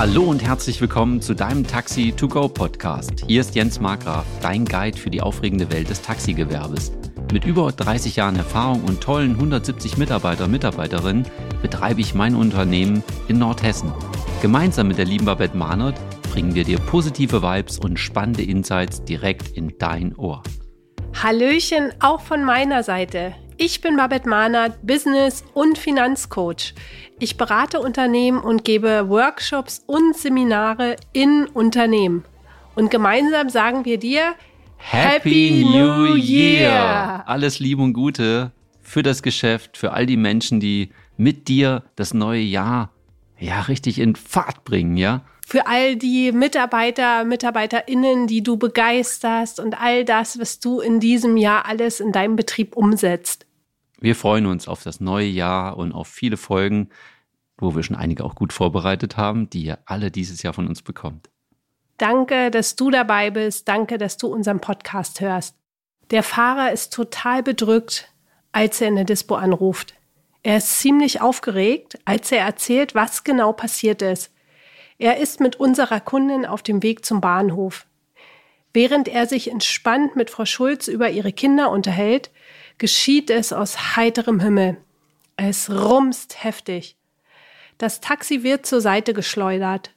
Hallo und herzlich willkommen zu deinem Taxi to go Podcast. Hier ist Jens Markgraf, dein Guide für die aufregende Welt des Taxigewerbes. Mit über 30 Jahren Erfahrung und tollen 170 Mitarbeiter und Mitarbeiterinnen betreibe ich mein Unternehmen in Nordhessen. Gemeinsam mit der lieben Babette Mahnert bringen wir dir positive Vibes und spannende Insights direkt in dein Ohr. Hallöchen auch von meiner Seite. Ich bin Babette Mahnert, Business- und Finanzcoach. Ich berate Unternehmen und gebe Workshops und Seminare in Unternehmen. Und gemeinsam sagen wir dir Happy, Happy New Year! Alles Liebe und Gute für das Geschäft, für all die Menschen, die mit dir das neue Jahr ja richtig in Fahrt bringen, ja? für all die Mitarbeiter, Mitarbeiterinnen, die du begeisterst und all das, was du in diesem Jahr alles in deinem Betrieb umsetzt. Wir freuen uns auf das neue Jahr und auf viele Folgen, wo wir schon einige auch gut vorbereitet haben, die ihr alle dieses Jahr von uns bekommt. Danke, dass du dabei bist. Danke, dass du unseren Podcast hörst. Der Fahrer ist total bedrückt, als er in der Dispo anruft. Er ist ziemlich aufgeregt, als er erzählt, was genau passiert ist. Er ist mit unserer Kundin auf dem Weg zum Bahnhof. Während er sich entspannt mit Frau Schulz über ihre Kinder unterhält, geschieht es aus heiterem Himmel. Es rumst heftig. Das Taxi wird zur Seite geschleudert.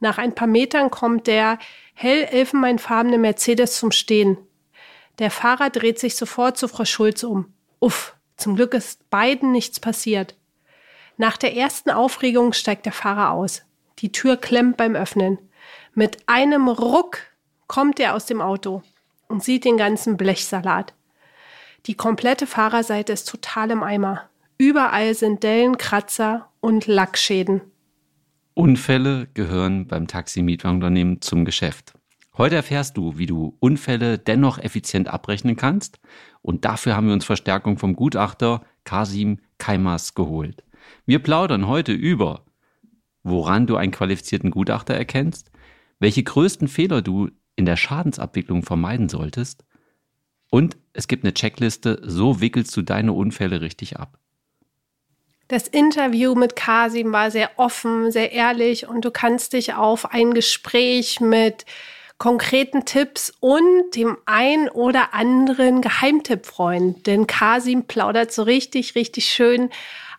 Nach ein paar Metern kommt der hell elfenbeinfarbene Mercedes zum Stehen. Der Fahrer dreht sich sofort zu Frau Schulz um. Uff, zum Glück ist beiden nichts passiert. Nach der ersten Aufregung steigt der Fahrer aus. Die Tür klemmt beim Öffnen. Mit einem Ruck kommt er aus dem Auto und sieht den ganzen Blechsalat. Die komplette Fahrerseite ist total im Eimer. Überall sind Dellen, Kratzer und Lackschäden. Unfälle gehören beim Taxi-Mietwagenunternehmen zum Geschäft. Heute erfährst du, wie du Unfälle dennoch effizient abrechnen kannst. Und dafür haben wir uns Verstärkung vom Gutachter Kasim Kaimas geholt. Wir plaudern heute über woran du einen qualifizierten Gutachter erkennst, welche größten Fehler du in der Schadensabwicklung vermeiden solltest und es gibt eine Checkliste, so wickelst du deine Unfälle richtig ab. Das Interview mit Kasim war sehr offen, sehr ehrlich und du kannst dich auf ein Gespräch mit konkreten Tipps und dem ein oder anderen Geheimtipp freuen. Denn Kasim plaudert so richtig, richtig schön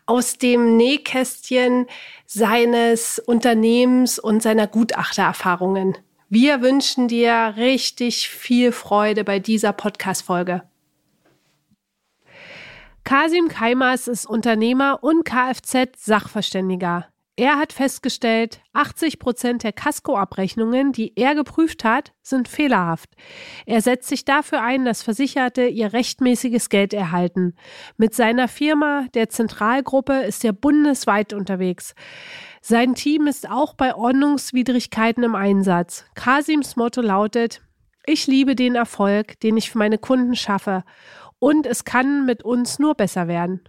aus dem Nähkästchen seines Unternehmens und seiner Gutachtererfahrungen. Wir wünschen dir richtig viel Freude bei dieser Podcast-Folge. Kasim Kaimas ist Unternehmer und Kfz-Sachverständiger. Er hat festgestellt, 80 Prozent der Casco-Abrechnungen, die er geprüft hat, sind fehlerhaft. Er setzt sich dafür ein, dass Versicherte ihr rechtmäßiges Geld erhalten. Mit seiner Firma, der Zentralgruppe, ist er bundesweit unterwegs. Sein Team ist auch bei Ordnungswidrigkeiten im Einsatz. Kasims Motto lautet, ich liebe den Erfolg, den ich für meine Kunden schaffe. Und es kann mit uns nur besser werden.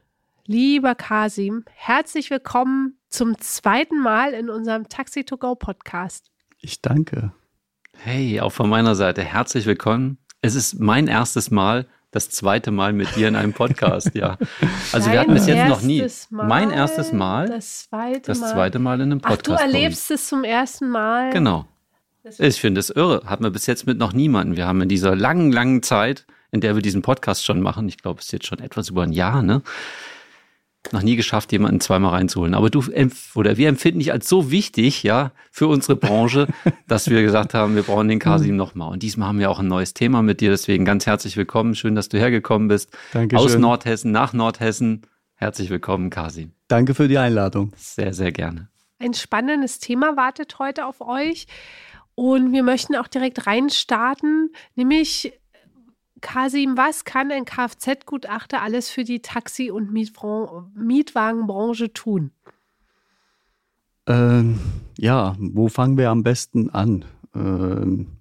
Lieber Kasim, herzlich willkommen zum zweiten Mal in unserem Taxi to Go Podcast. Ich danke. Hey, auch von meiner Seite herzlich willkommen. Es ist mein erstes Mal, das zweite Mal mit dir in einem Podcast, ja. Also Dein wir hatten bis jetzt noch nie. Mal, mein erstes Mal. Das zweite das Mal. zweite Mal in einem Podcast. Ach, du erlebst es zum ersten Mal. Genau. Ich finde es irre. Haben wir bis jetzt mit noch niemanden. Wir haben in dieser langen, langen Zeit, in der wir diesen Podcast schon machen, ich glaube, es ist jetzt schon etwas über ein Jahr, ne? Noch nie geschafft, jemanden zweimal reinzuholen. Aber du oder wir empfinden dich als so wichtig, ja, für unsere Branche, dass wir gesagt haben, wir brauchen den Kasim nochmal. Und diesmal haben wir auch ein neues Thema mit dir. Deswegen ganz herzlich willkommen. Schön, dass du hergekommen bist. Dankeschön. Aus Nordhessen nach Nordhessen. Herzlich willkommen, Kasim. Danke für die Einladung. Sehr, sehr gerne. Ein spannendes Thema wartet heute auf euch. Und wir möchten auch direkt reinstarten, nämlich Kasim, was kann ein Kfz-Gutachter alles für die Taxi- und Mietwagenbranche tun? Ähm, ja, wo fangen wir am besten an? Ähm,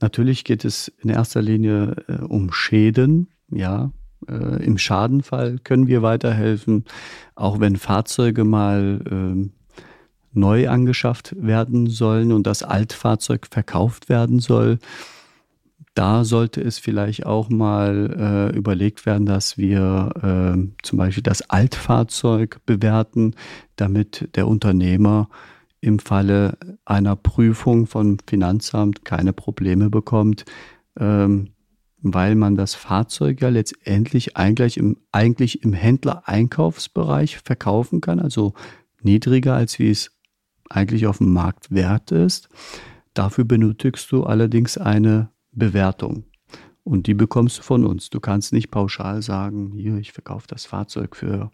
natürlich geht es in erster Linie äh, um Schäden. Ja, äh, im Schadenfall können wir weiterhelfen, auch wenn Fahrzeuge mal äh, neu angeschafft werden sollen und das Altfahrzeug verkauft werden soll da sollte es vielleicht auch mal äh, überlegt werden, dass wir äh, zum Beispiel das Altfahrzeug bewerten, damit der Unternehmer im Falle einer Prüfung vom Finanzamt keine Probleme bekommt, ähm, weil man das Fahrzeug ja letztendlich eigentlich im, eigentlich im Händler-Einkaufsbereich verkaufen kann, also niedriger als wie es eigentlich auf dem Markt wert ist. Dafür benötigst du allerdings eine Bewertung. Und die bekommst du von uns. Du kannst nicht pauschal sagen, hier, ich verkaufe das Fahrzeug für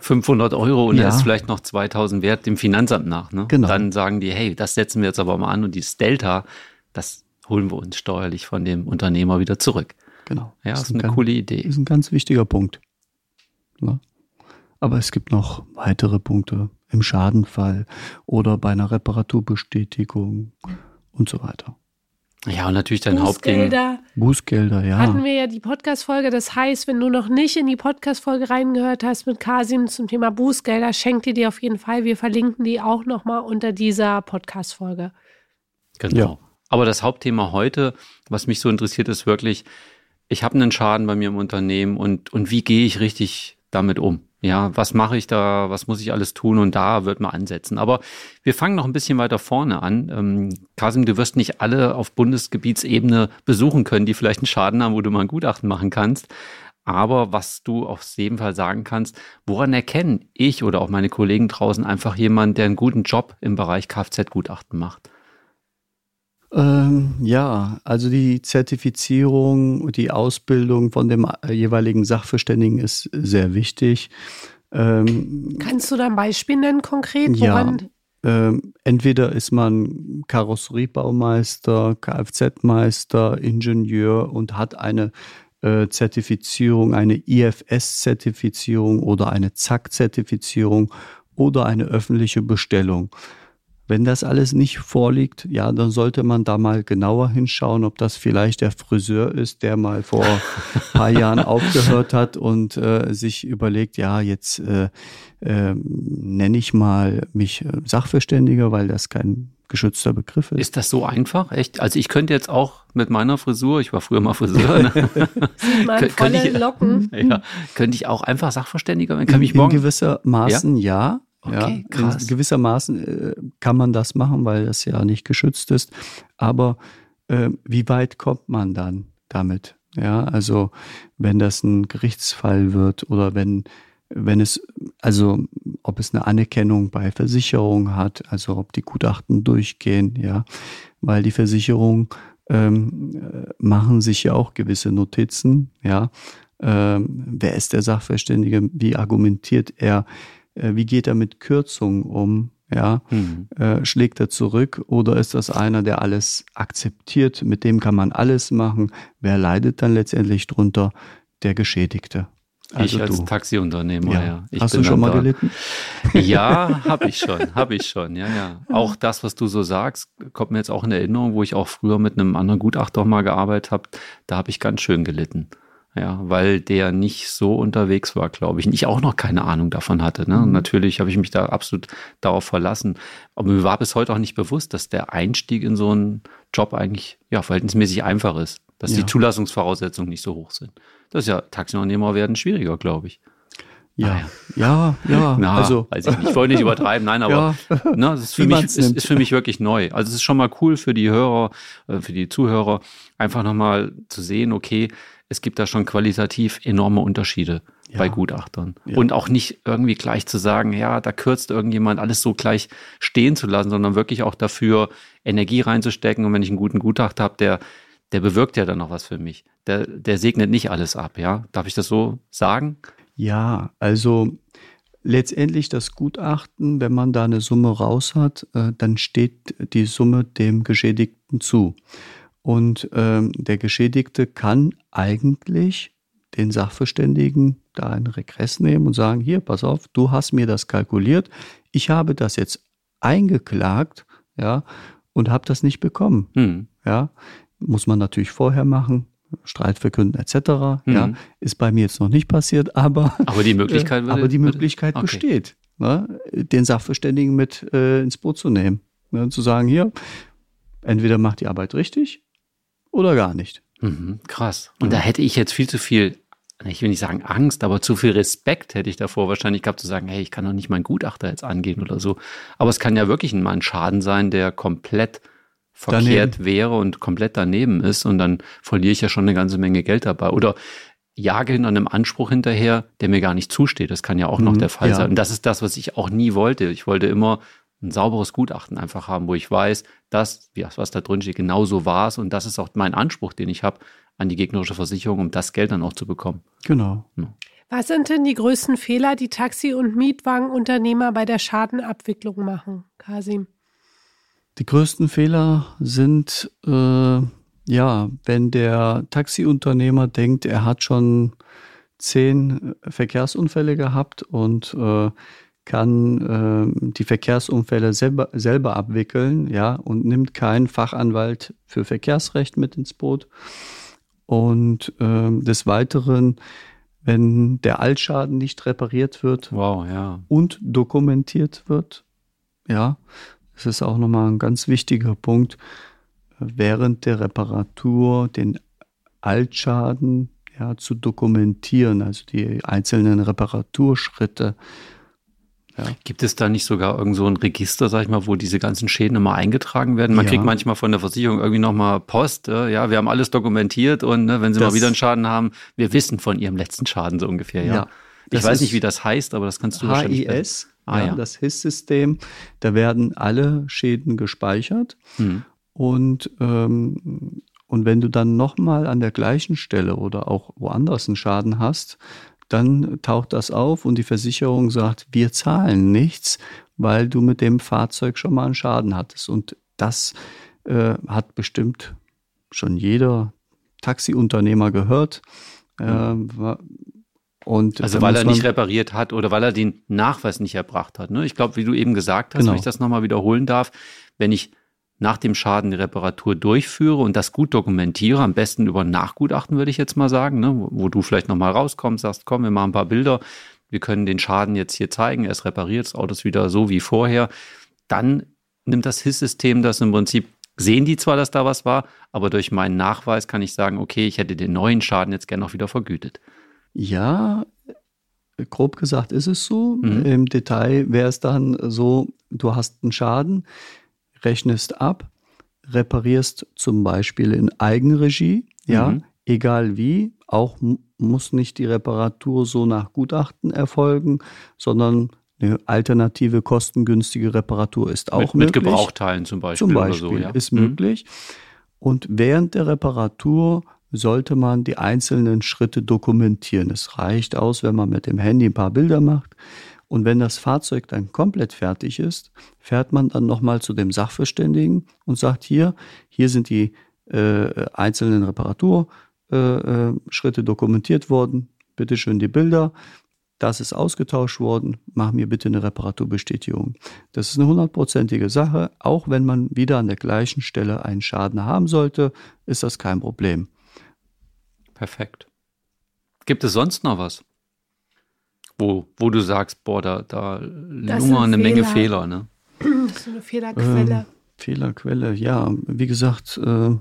500 Euro und ja. er ist vielleicht noch 2000 wert dem Finanzamt nach. Ne? Genau. Dann sagen die, hey, das setzen wir jetzt aber mal an und dieses Delta, das holen wir uns steuerlich von dem Unternehmer wieder zurück. Genau. Ja, das ist, eine ganz, coole Idee. Das ist ein ganz wichtiger Punkt. Ja. Aber es gibt noch weitere Punkte im Schadenfall oder bei einer Reparaturbestätigung und so weiter. Ja, und natürlich dein Hauptding. Bußgelder, ja. Hatten wir ja die Podcast-Folge. Das heißt, wenn du noch nicht in die Podcast-Folge reingehört hast mit Kasim zum Thema Bußgelder, schenk dir die auf jeden Fall. Wir verlinken die auch nochmal unter dieser Podcast-Folge. Genau. Ja. Aber das Hauptthema heute, was mich so interessiert, ist wirklich, ich habe einen Schaden bei mir im Unternehmen und, und wie gehe ich richtig damit um? Ja, was mache ich da? Was muss ich alles tun? Und da wird man ansetzen. Aber wir fangen noch ein bisschen weiter vorne an. Ähm, Kasim, du wirst nicht alle auf Bundesgebietsebene besuchen können, die vielleicht einen Schaden haben, wo du mal ein Gutachten machen kannst. Aber was du auf jeden Fall sagen kannst, woran erkennen ich oder auch meine Kollegen draußen einfach jemanden, der einen guten Job im Bereich Kfz-Gutachten macht? Ähm, ja, also die Zertifizierung, die Ausbildung von dem äh, jeweiligen Sachverständigen ist sehr wichtig. Ähm, Kannst du da ein Beispiel nennen konkret? Woran? Ja, ähm, entweder ist man Karosseriebaumeister, Kfz-Meister, Ingenieur und hat eine äh, Zertifizierung, eine IFS-Zertifizierung oder eine ZAK-Zertifizierung oder eine öffentliche Bestellung. Wenn das alles nicht vorliegt, ja, dann sollte man da mal genauer hinschauen, ob das vielleicht der Friseur ist, der mal vor ein paar Jahren aufgehört hat und äh, sich überlegt, ja, jetzt äh, äh, nenne ich mal mich äh, Sachverständiger, weil das kein geschützter Begriff ist. Ist das so einfach? Echt? Also ich könnte jetzt auch mit meiner Frisur, ich war früher mal Friseur, ne? könnte ich, Locken. Ja, könnte ich auch einfach Sachverständiger werden? Kann in, morgen, in gewisser Maßen ja. ja. Okay, ja, krass. gewissermaßen äh, kann man das machen, weil das ja nicht geschützt ist. Aber äh, wie weit kommt man dann damit? Ja, also wenn das ein Gerichtsfall wird oder wenn wenn es, also ob es eine Anerkennung bei Versicherung hat, also ob die Gutachten durchgehen, ja, weil die Versicherung ähm, äh, machen sich ja auch gewisse Notizen, ja. Ähm, wer ist der Sachverständige? Wie argumentiert er? Äh, wie geht er mit Kürzungen um? Ja, mhm. äh, schlägt er zurück oder ist das einer, der alles akzeptiert? Mit dem kann man alles machen. Wer leidet dann letztendlich drunter? Der Geschädigte. Also ich als du. Taxiunternehmer, ja. ja. Hast du schon mal da. gelitten? Ja, habe ich schon, habe ich schon, ja, ja. Auch das, was du so sagst, kommt mir jetzt auch in Erinnerung, wo ich auch früher mit einem anderen Gutachter mal gearbeitet habe, da habe ich ganz schön gelitten. Ja, weil der nicht so unterwegs war, glaube ich. Und ich auch noch keine Ahnung davon hatte. Ne? Und mhm. natürlich habe ich mich da absolut darauf verlassen. Aber mir war bis heute auch nicht bewusst, dass der Einstieg in so einen Job eigentlich ja, verhältnismäßig einfach ist. Dass ja. die Zulassungsvoraussetzungen nicht so hoch sind. Das ist ja, Taxiunternehmer werden schwieriger, glaube ich. Ja, ah, ja, ja. Na, also, weiß ich, nicht. ich wollte nicht übertreiben, nein, aber ja. ne, das ist für, mich, ist, ist, für mich wirklich neu. Also es ist schon mal cool für die Hörer, äh, für die Zuhörer, einfach nochmal zu sehen, okay, es gibt da schon qualitativ enorme Unterschiede ja. bei Gutachtern. Ja. Und auch nicht irgendwie gleich zu sagen, ja, da kürzt irgendjemand alles so gleich stehen zu lassen, sondern wirklich auch dafür Energie reinzustecken. Und wenn ich einen guten Gutachter habe, der, der bewirkt ja dann noch was für mich. Der, der segnet nicht alles ab, ja. Darf ich das so sagen? Ja, also letztendlich das Gutachten, wenn man da eine Summe raus hat, äh, dann steht die Summe dem Geschädigten zu. Und ähm, der Geschädigte kann eigentlich den Sachverständigen da einen Regress nehmen und sagen, hier, pass auf, du hast mir das kalkuliert, ich habe das jetzt eingeklagt, ja, und habe das nicht bekommen. Hm. Ja, muss man natürlich vorher machen, Streit verkünden etc. Hm. Ja, ist bei mir jetzt noch nicht passiert, aber aber die Möglichkeit, äh, aber die Möglichkeit okay. besteht, ne, den Sachverständigen mit äh, ins Boot zu nehmen, ne, zu sagen, hier, entweder macht die Arbeit richtig oder gar nicht. Mhm, krass. Und ja. da hätte ich jetzt viel zu viel ich will nicht sagen Angst, aber zu viel Respekt hätte ich davor wahrscheinlich gehabt zu sagen, hey, ich kann doch nicht meinen Gutachter jetzt angehen oder so. Aber es kann ja wirklich mal ein Schaden sein, der komplett verkehrt daneben. wäre und komplett daneben ist und dann verliere ich ja schon eine ganze Menge Geld dabei. Oder jage hinter einem Anspruch hinterher, der mir gar nicht zusteht. Das kann ja auch noch mhm, der Fall ja. sein. Und das ist das, was ich auch nie wollte. Ich wollte immer ein sauberes Gutachten einfach haben, wo ich weiß, dass, was da drin steht, genau so war es. Und das ist auch mein Anspruch, den ich habe an die gegnerische Versicherung, um das Geld dann auch zu bekommen. Genau. Ja. Was sind denn die größten Fehler, die Taxi- und Mietwagenunternehmer bei der Schadenabwicklung machen, Kasim? Die größten Fehler sind, äh, ja, wenn der Taxiunternehmer denkt, er hat schon zehn Verkehrsunfälle gehabt und äh, kann äh, die Verkehrsunfälle selber, selber abwickeln, ja, und nimmt keinen Fachanwalt für Verkehrsrecht mit ins Boot. Und äh, des Weiteren, wenn der Altschaden nicht repariert wird wow, ja. und dokumentiert wird, ja, das ist auch nochmal ein ganz wichtiger Punkt, während der Reparatur den Altschaden ja, zu dokumentieren, also die einzelnen Reparaturschritte ja. Gibt es da nicht sogar irgend so ein Register, sag ich mal, wo diese ganzen Schäden immer eingetragen werden? Man ja. kriegt manchmal von der Versicherung irgendwie nochmal Post, äh, ja, wir haben alles dokumentiert und ne, wenn sie das, mal wieder einen Schaden haben, wir wissen von ihrem letzten Schaden so ungefähr, ja. ja ich weiß nicht, wie das heißt, aber das kannst du wahrscheinlich. HIS, ah, ja, das HIS-System, da werden alle Schäden gespeichert hm. und ähm, und wenn du dann nochmal an der gleichen Stelle oder auch woanders einen Schaden hast, dann taucht das auf und die Versicherung sagt, wir zahlen nichts, weil du mit dem Fahrzeug schon mal einen Schaden hattest. Und das äh, hat bestimmt schon jeder Taxiunternehmer gehört. Äh, und also weil er nicht repariert hat oder weil er den Nachweis nicht erbracht hat. Ne? Ich glaube, wie du eben gesagt hast, genau. wenn ich das nochmal wiederholen darf, wenn ich nach dem Schaden die Reparatur durchführe und das gut dokumentiere, am besten über Nachgutachten, würde ich jetzt mal sagen, ne, wo du vielleicht nochmal rauskommst, sagst, komm, wir machen ein paar Bilder, wir können den Schaden jetzt hier zeigen, er ist repariert, das Auto ist wieder so wie vorher, dann nimmt das HIS-System das im Prinzip, sehen die zwar, dass da was war, aber durch meinen Nachweis kann ich sagen, okay, ich hätte den neuen Schaden jetzt gerne noch wieder vergütet. Ja, grob gesagt ist es so. Mhm. Im Detail wäre es dann so, du hast einen Schaden, rechnest ab, reparierst zum Beispiel in Eigenregie, ja, mhm. egal wie, auch muss nicht die Reparatur so nach Gutachten erfolgen, sondern eine alternative, kostengünstige Reparatur ist auch mit, möglich. Mit Gebrauchteilen zum Beispiel. Zum Beispiel so, ja. ist mhm. möglich. Und während der Reparatur sollte man die einzelnen Schritte dokumentieren. Es reicht aus, wenn man mit dem Handy ein paar Bilder macht. Und wenn das Fahrzeug dann komplett fertig ist, fährt man dann nochmal zu dem Sachverständigen und sagt hier, hier sind die äh, einzelnen Reparaturschritte äh, dokumentiert worden, bitte schön die Bilder, das ist ausgetauscht worden, mach mir bitte eine Reparaturbestätigung. Das ist eine hundertprozentige Sache, auch wenn man wieder an der gleichen Stelle einen Schaden haben sollte, ist das kein Problem. Perfekt. Gibt es sonst noch was? Wo, wo du sagst, boah, da, da lungern eine Fehler. Menge Fehler, ne? Das ist eine Fehlerquelle. Ähm, Fehlerquelle, ja. Wie gesagt, äh,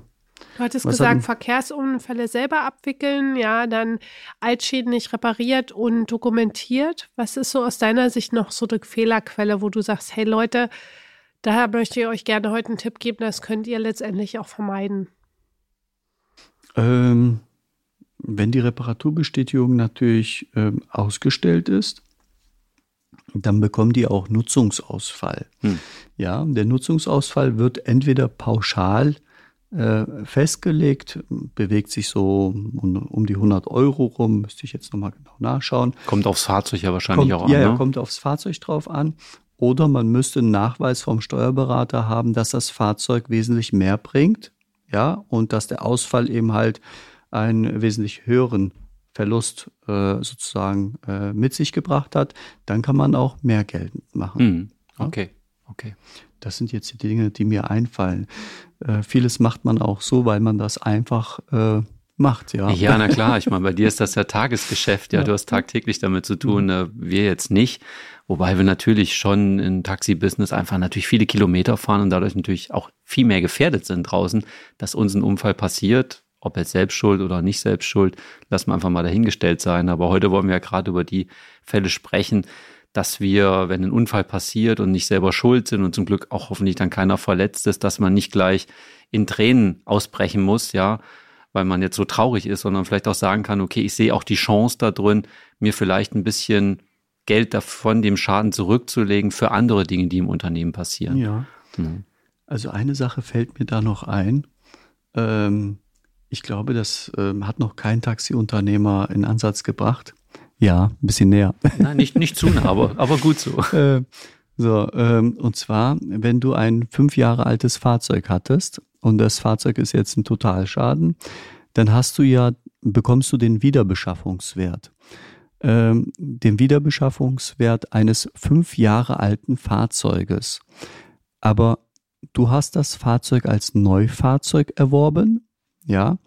Du hattest gesagt, hatten? Verkehrsunfälle selber abwickeln, ja, dann Altschäden nicht repariert und dokumentiert. Was ist so aus deiner Sicht noch so eine Fehlerquelle, wo du sagst, hey Leute, daher möchte ich euch gerne heute einen Tipp geben, das könnt ihr letztendlich auch vermeiden? Ähm, wenn die Reparaturbestätigung natürlich äh, ausgestellt ist, dann bekommen die auch Nutzungsausfall. Hm. Ja, der Nutzungsausfall wird entweder pauschal äh, festgelegt, bewegt sich so um, um, die 100 Euro rum, müsste ich jetzt nochmal genau nachschauen. Kommt aufs Fahrzeug ja wahrscheinlich kommt, auch an. Ja, ne? kommt aufs Fahrzeug drauf an. Oder man müsste einen Nachweis vom Steuerberater haben, dass das Fahrzeug wesentlich mehr bringt. Ja, und dass der Ausfall eben halt einen wesentlich höheren Verlust äh, sozusagen äh, mit sich gebracht hat, dann kann man auch mehr Geld machen. Hm. Okay, okay. Das sind jetzt die Dinge, die mir einfallen. Äh, vieles macht man auch so, weil man das einfach äh, macht, ja. Ja, na klar. Ich meine, bei dir ist das ja Tagesgeschäft, ja. ja. Du hast tagtäglich damit zu tun, mhm. wir jetzt nicht. Wobei wir natürlich schon im Taxi-Business einfach natürlich viele Kilometer fahren und dadurch natürlich auch viel mehr gefährdet sind draußen, dass uns ein Unfall passiert ob er selbst schuld oder nicht selbst schuld, lassen wir einfach mal dahingestellt sein. Aber heute wollen wir ja gerade über die Fälle sprechen, dass wir, wenn ein Unfall passiert und nicht selber schuld sind und zum Glück auch hoffentlich dann keiner verletzt ist, dass man nicht gleich in Tränen ausbrechen muss, ja, weil man jetzt so traurig ist, sondern vielleicht auch sagen kann, okay, ich sehe auch die Chance da drin, mir vielleicht ein bisschen Geld davon dem Schaden zurückzulegen für andere Dinge, die im Unternehmen passieren. Ja. Mhm. Also eine Sache fällt mir da noch ein. Ähm, ich glaube, das ähm, hat noch kein Taxiunternehmer in Ansatz gebracht. Ja, ein bisschen näher. Nein, nicht, nicht zu nah, aber, aber gut so. Äh, so, ähm, und zwar, wenn du ein fünf Jahre altes Fahrzeug hattest und das Fahrzeug ist jetzt ein Totalschaden, dann hast du ja, bekommst du den Wiederbeschaffungswert. Ähm, den Wiederbeschaffungswert eines fünf Jahre alten Fahrzeuges. Aber du hast das Fahrzeug als Neufahrzeug erworben, ja.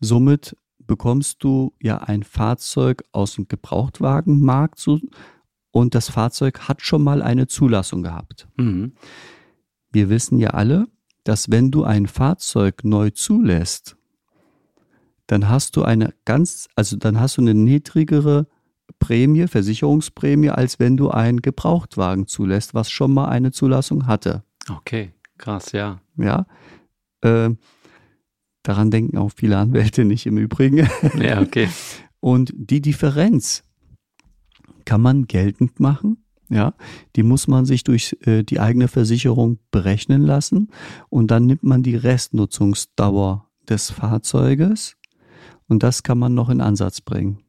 Somit bekommst du ja ein Fahrzeug aus dem Gebrauchtwagenmarkt so, und das Fahrzeug hat schon mal eine Zulassung gehabt. Mhm. Wir wissen ja alle, dass wenn du ein Fahrzeug neu zulässt, dann hast du eine ganz, also dann hast du eine niedrigere Prämie, Versicherungsprämie, als wenn du einen Gebrauchtwagen zulässt, was schon mal eine Zulassung hatte. Okay, krass, ja. Ja. Äh, daran denken auch viele Anwälte nicht im Übrigen. Ja, okay. Und die Differenz kann man geltend machen. Ja, die muss man sich durch äh, die eigene Versicherung berechnen lassen und dann nimmt man die Restnutzungsdauer des Fahrzeuges und das kann man noch in Ansatz bringen.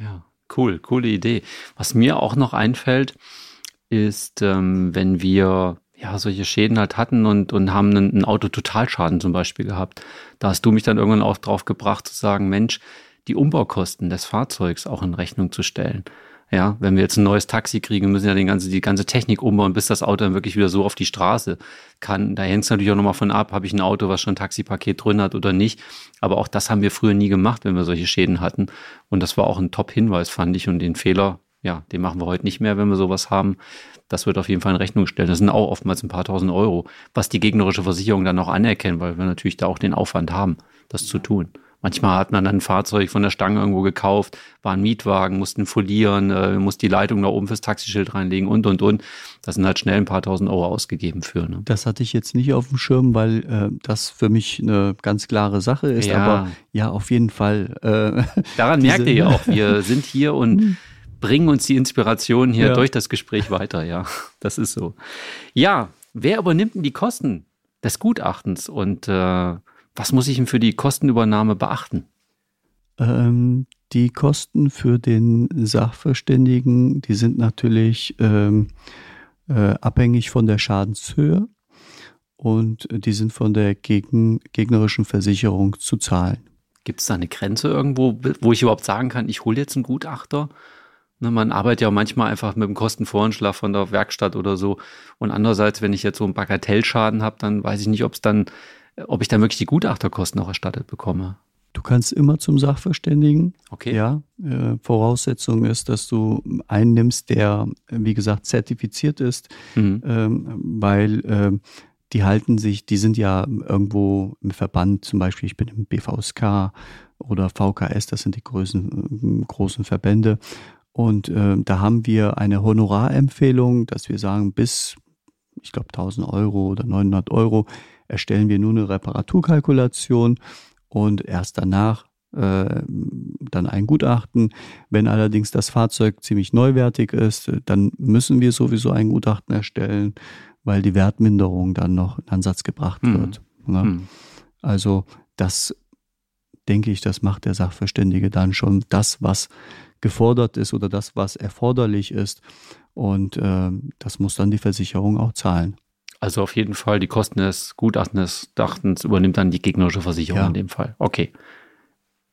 Ja, cool, coole Idee. Was mir auch noch einfällt, ist, ähm, wenn wir ja solche Schäden halt hatten und, und haben einen, einen Auto-Totalschaden zum Beispiel gehabt. Da hast du mich dann irgendwann auch drauf gebracht zu sagen, Mensch, die Umbaukosten des Fahrzeugs auch in Rechnung zu stellen. Ja, wenn wir jetzt ein neues Taxi kriegen, müssen ja die ganze, die ganze Technik umbauen, bis das Auto dann wirklich wieder so auf die Straße kann. Da hängt es natürlich auch nochmal von ab, habe ich ein Auto, was schon ein Taxipaket drin hat oder nicht. Aber auch das haben wir früher nie gemacht, wenn wir solche Schäden hatten. Und das war auch ein Top-Hinweis, fand ich. Und den Fehler, ja, den machen wir heute nicht mehr, wenn wir sowas haben. Das wird auf jeden Fall in Rechnung stellen. Das sind auch oftmals ein paar tausend Euro, was die gegnerische Versicherung dann auch anerkennen, weil wir natürlich da auch den Aufwand haben, das zu tun. Manchmal hat man dann ein Fahrzeug von der Stange irgendwo gekauft, war ein Mietwagen, mussten folieren, äh, muss die Leitung da oben fürs Taxischild reinlegen und, und, und. Das sind halt schnell ein paar tausend Euro ausgegeben für. Ne? Das hatte ich jetzt nicht auf dem Schirm, weil äh, das für mich eine ganz klare Sache ist. Ja. Aber ja, auf jeden Fall. Äh, Daran merkt ihr ja auch, wir sind hier und bringen uns die Inspiration hier ja. durch das Gespräch weiter. Ja, das ist so. Ja, wer übernimmt denn die Kosten des Gutachtens und äh, was muss ich denn für die Kostenübernahme beachten? Ähm, die Kosten für den Sachverständigen, die sind natürlich ähm, äh, abhängig von der Schadenshöhe und die sind von der gegen, gegnerischen Versicherung zu zahlen. Gibt es da eine Grenze irgendwo, wo ich überhaupt sagen kann, ich hole jetzt einen Gutachter? Ne, man arbeitet ja manchmal einfach mit dem Kostenvoranschlag von der Werkstatt oder so. Und andererseits, wenn ich jetzt so einen Bagatellschaden habe, dann weiß ich nicht, ob es dann ob ich dann wirklich die Gutachterkosten auch erstattet bekomme. Du kannst immer zum Sachverständigen. Okay. Ja, äh, Voraussetzung ist, dass du einen nimmst, der, wie gesagt, zertifiziert ist, mhm. ähm, weil äh, die halten sich, die sind ja irgendwo im Verband, zum Beispiel ich bin im BVSK oder VKS, das sind die größten, großen Verbände. Und äh, da haben wir eine Honorarempfehlung, dass wir sagen, bis, ich glaube, 1000 Euro oder 900 Euro erstellen wir nur eine Reparaturkalkulation und erst danach äh, dann ein Gutachten. Wenn allerdings das Fahrzeug ziemlich neuwertig ist, dann müssen wir sowieso ein Gutachten erstellen, weil die Wertminderung dann noch in Ansatz gebracht mhm. wird. Ne? Mhm. Also das denke ich, das macht der Sachverständige dann schon das, was gefordert ist oder das, was erforderlich ist. Und äh, das muss dann die Versicherung auch zahlen. Also auf jeden Fall die Kosten des Gutachtens Dachtens übernimmt dann die gegnerische Versicherung ja. in dem Fall. Okay.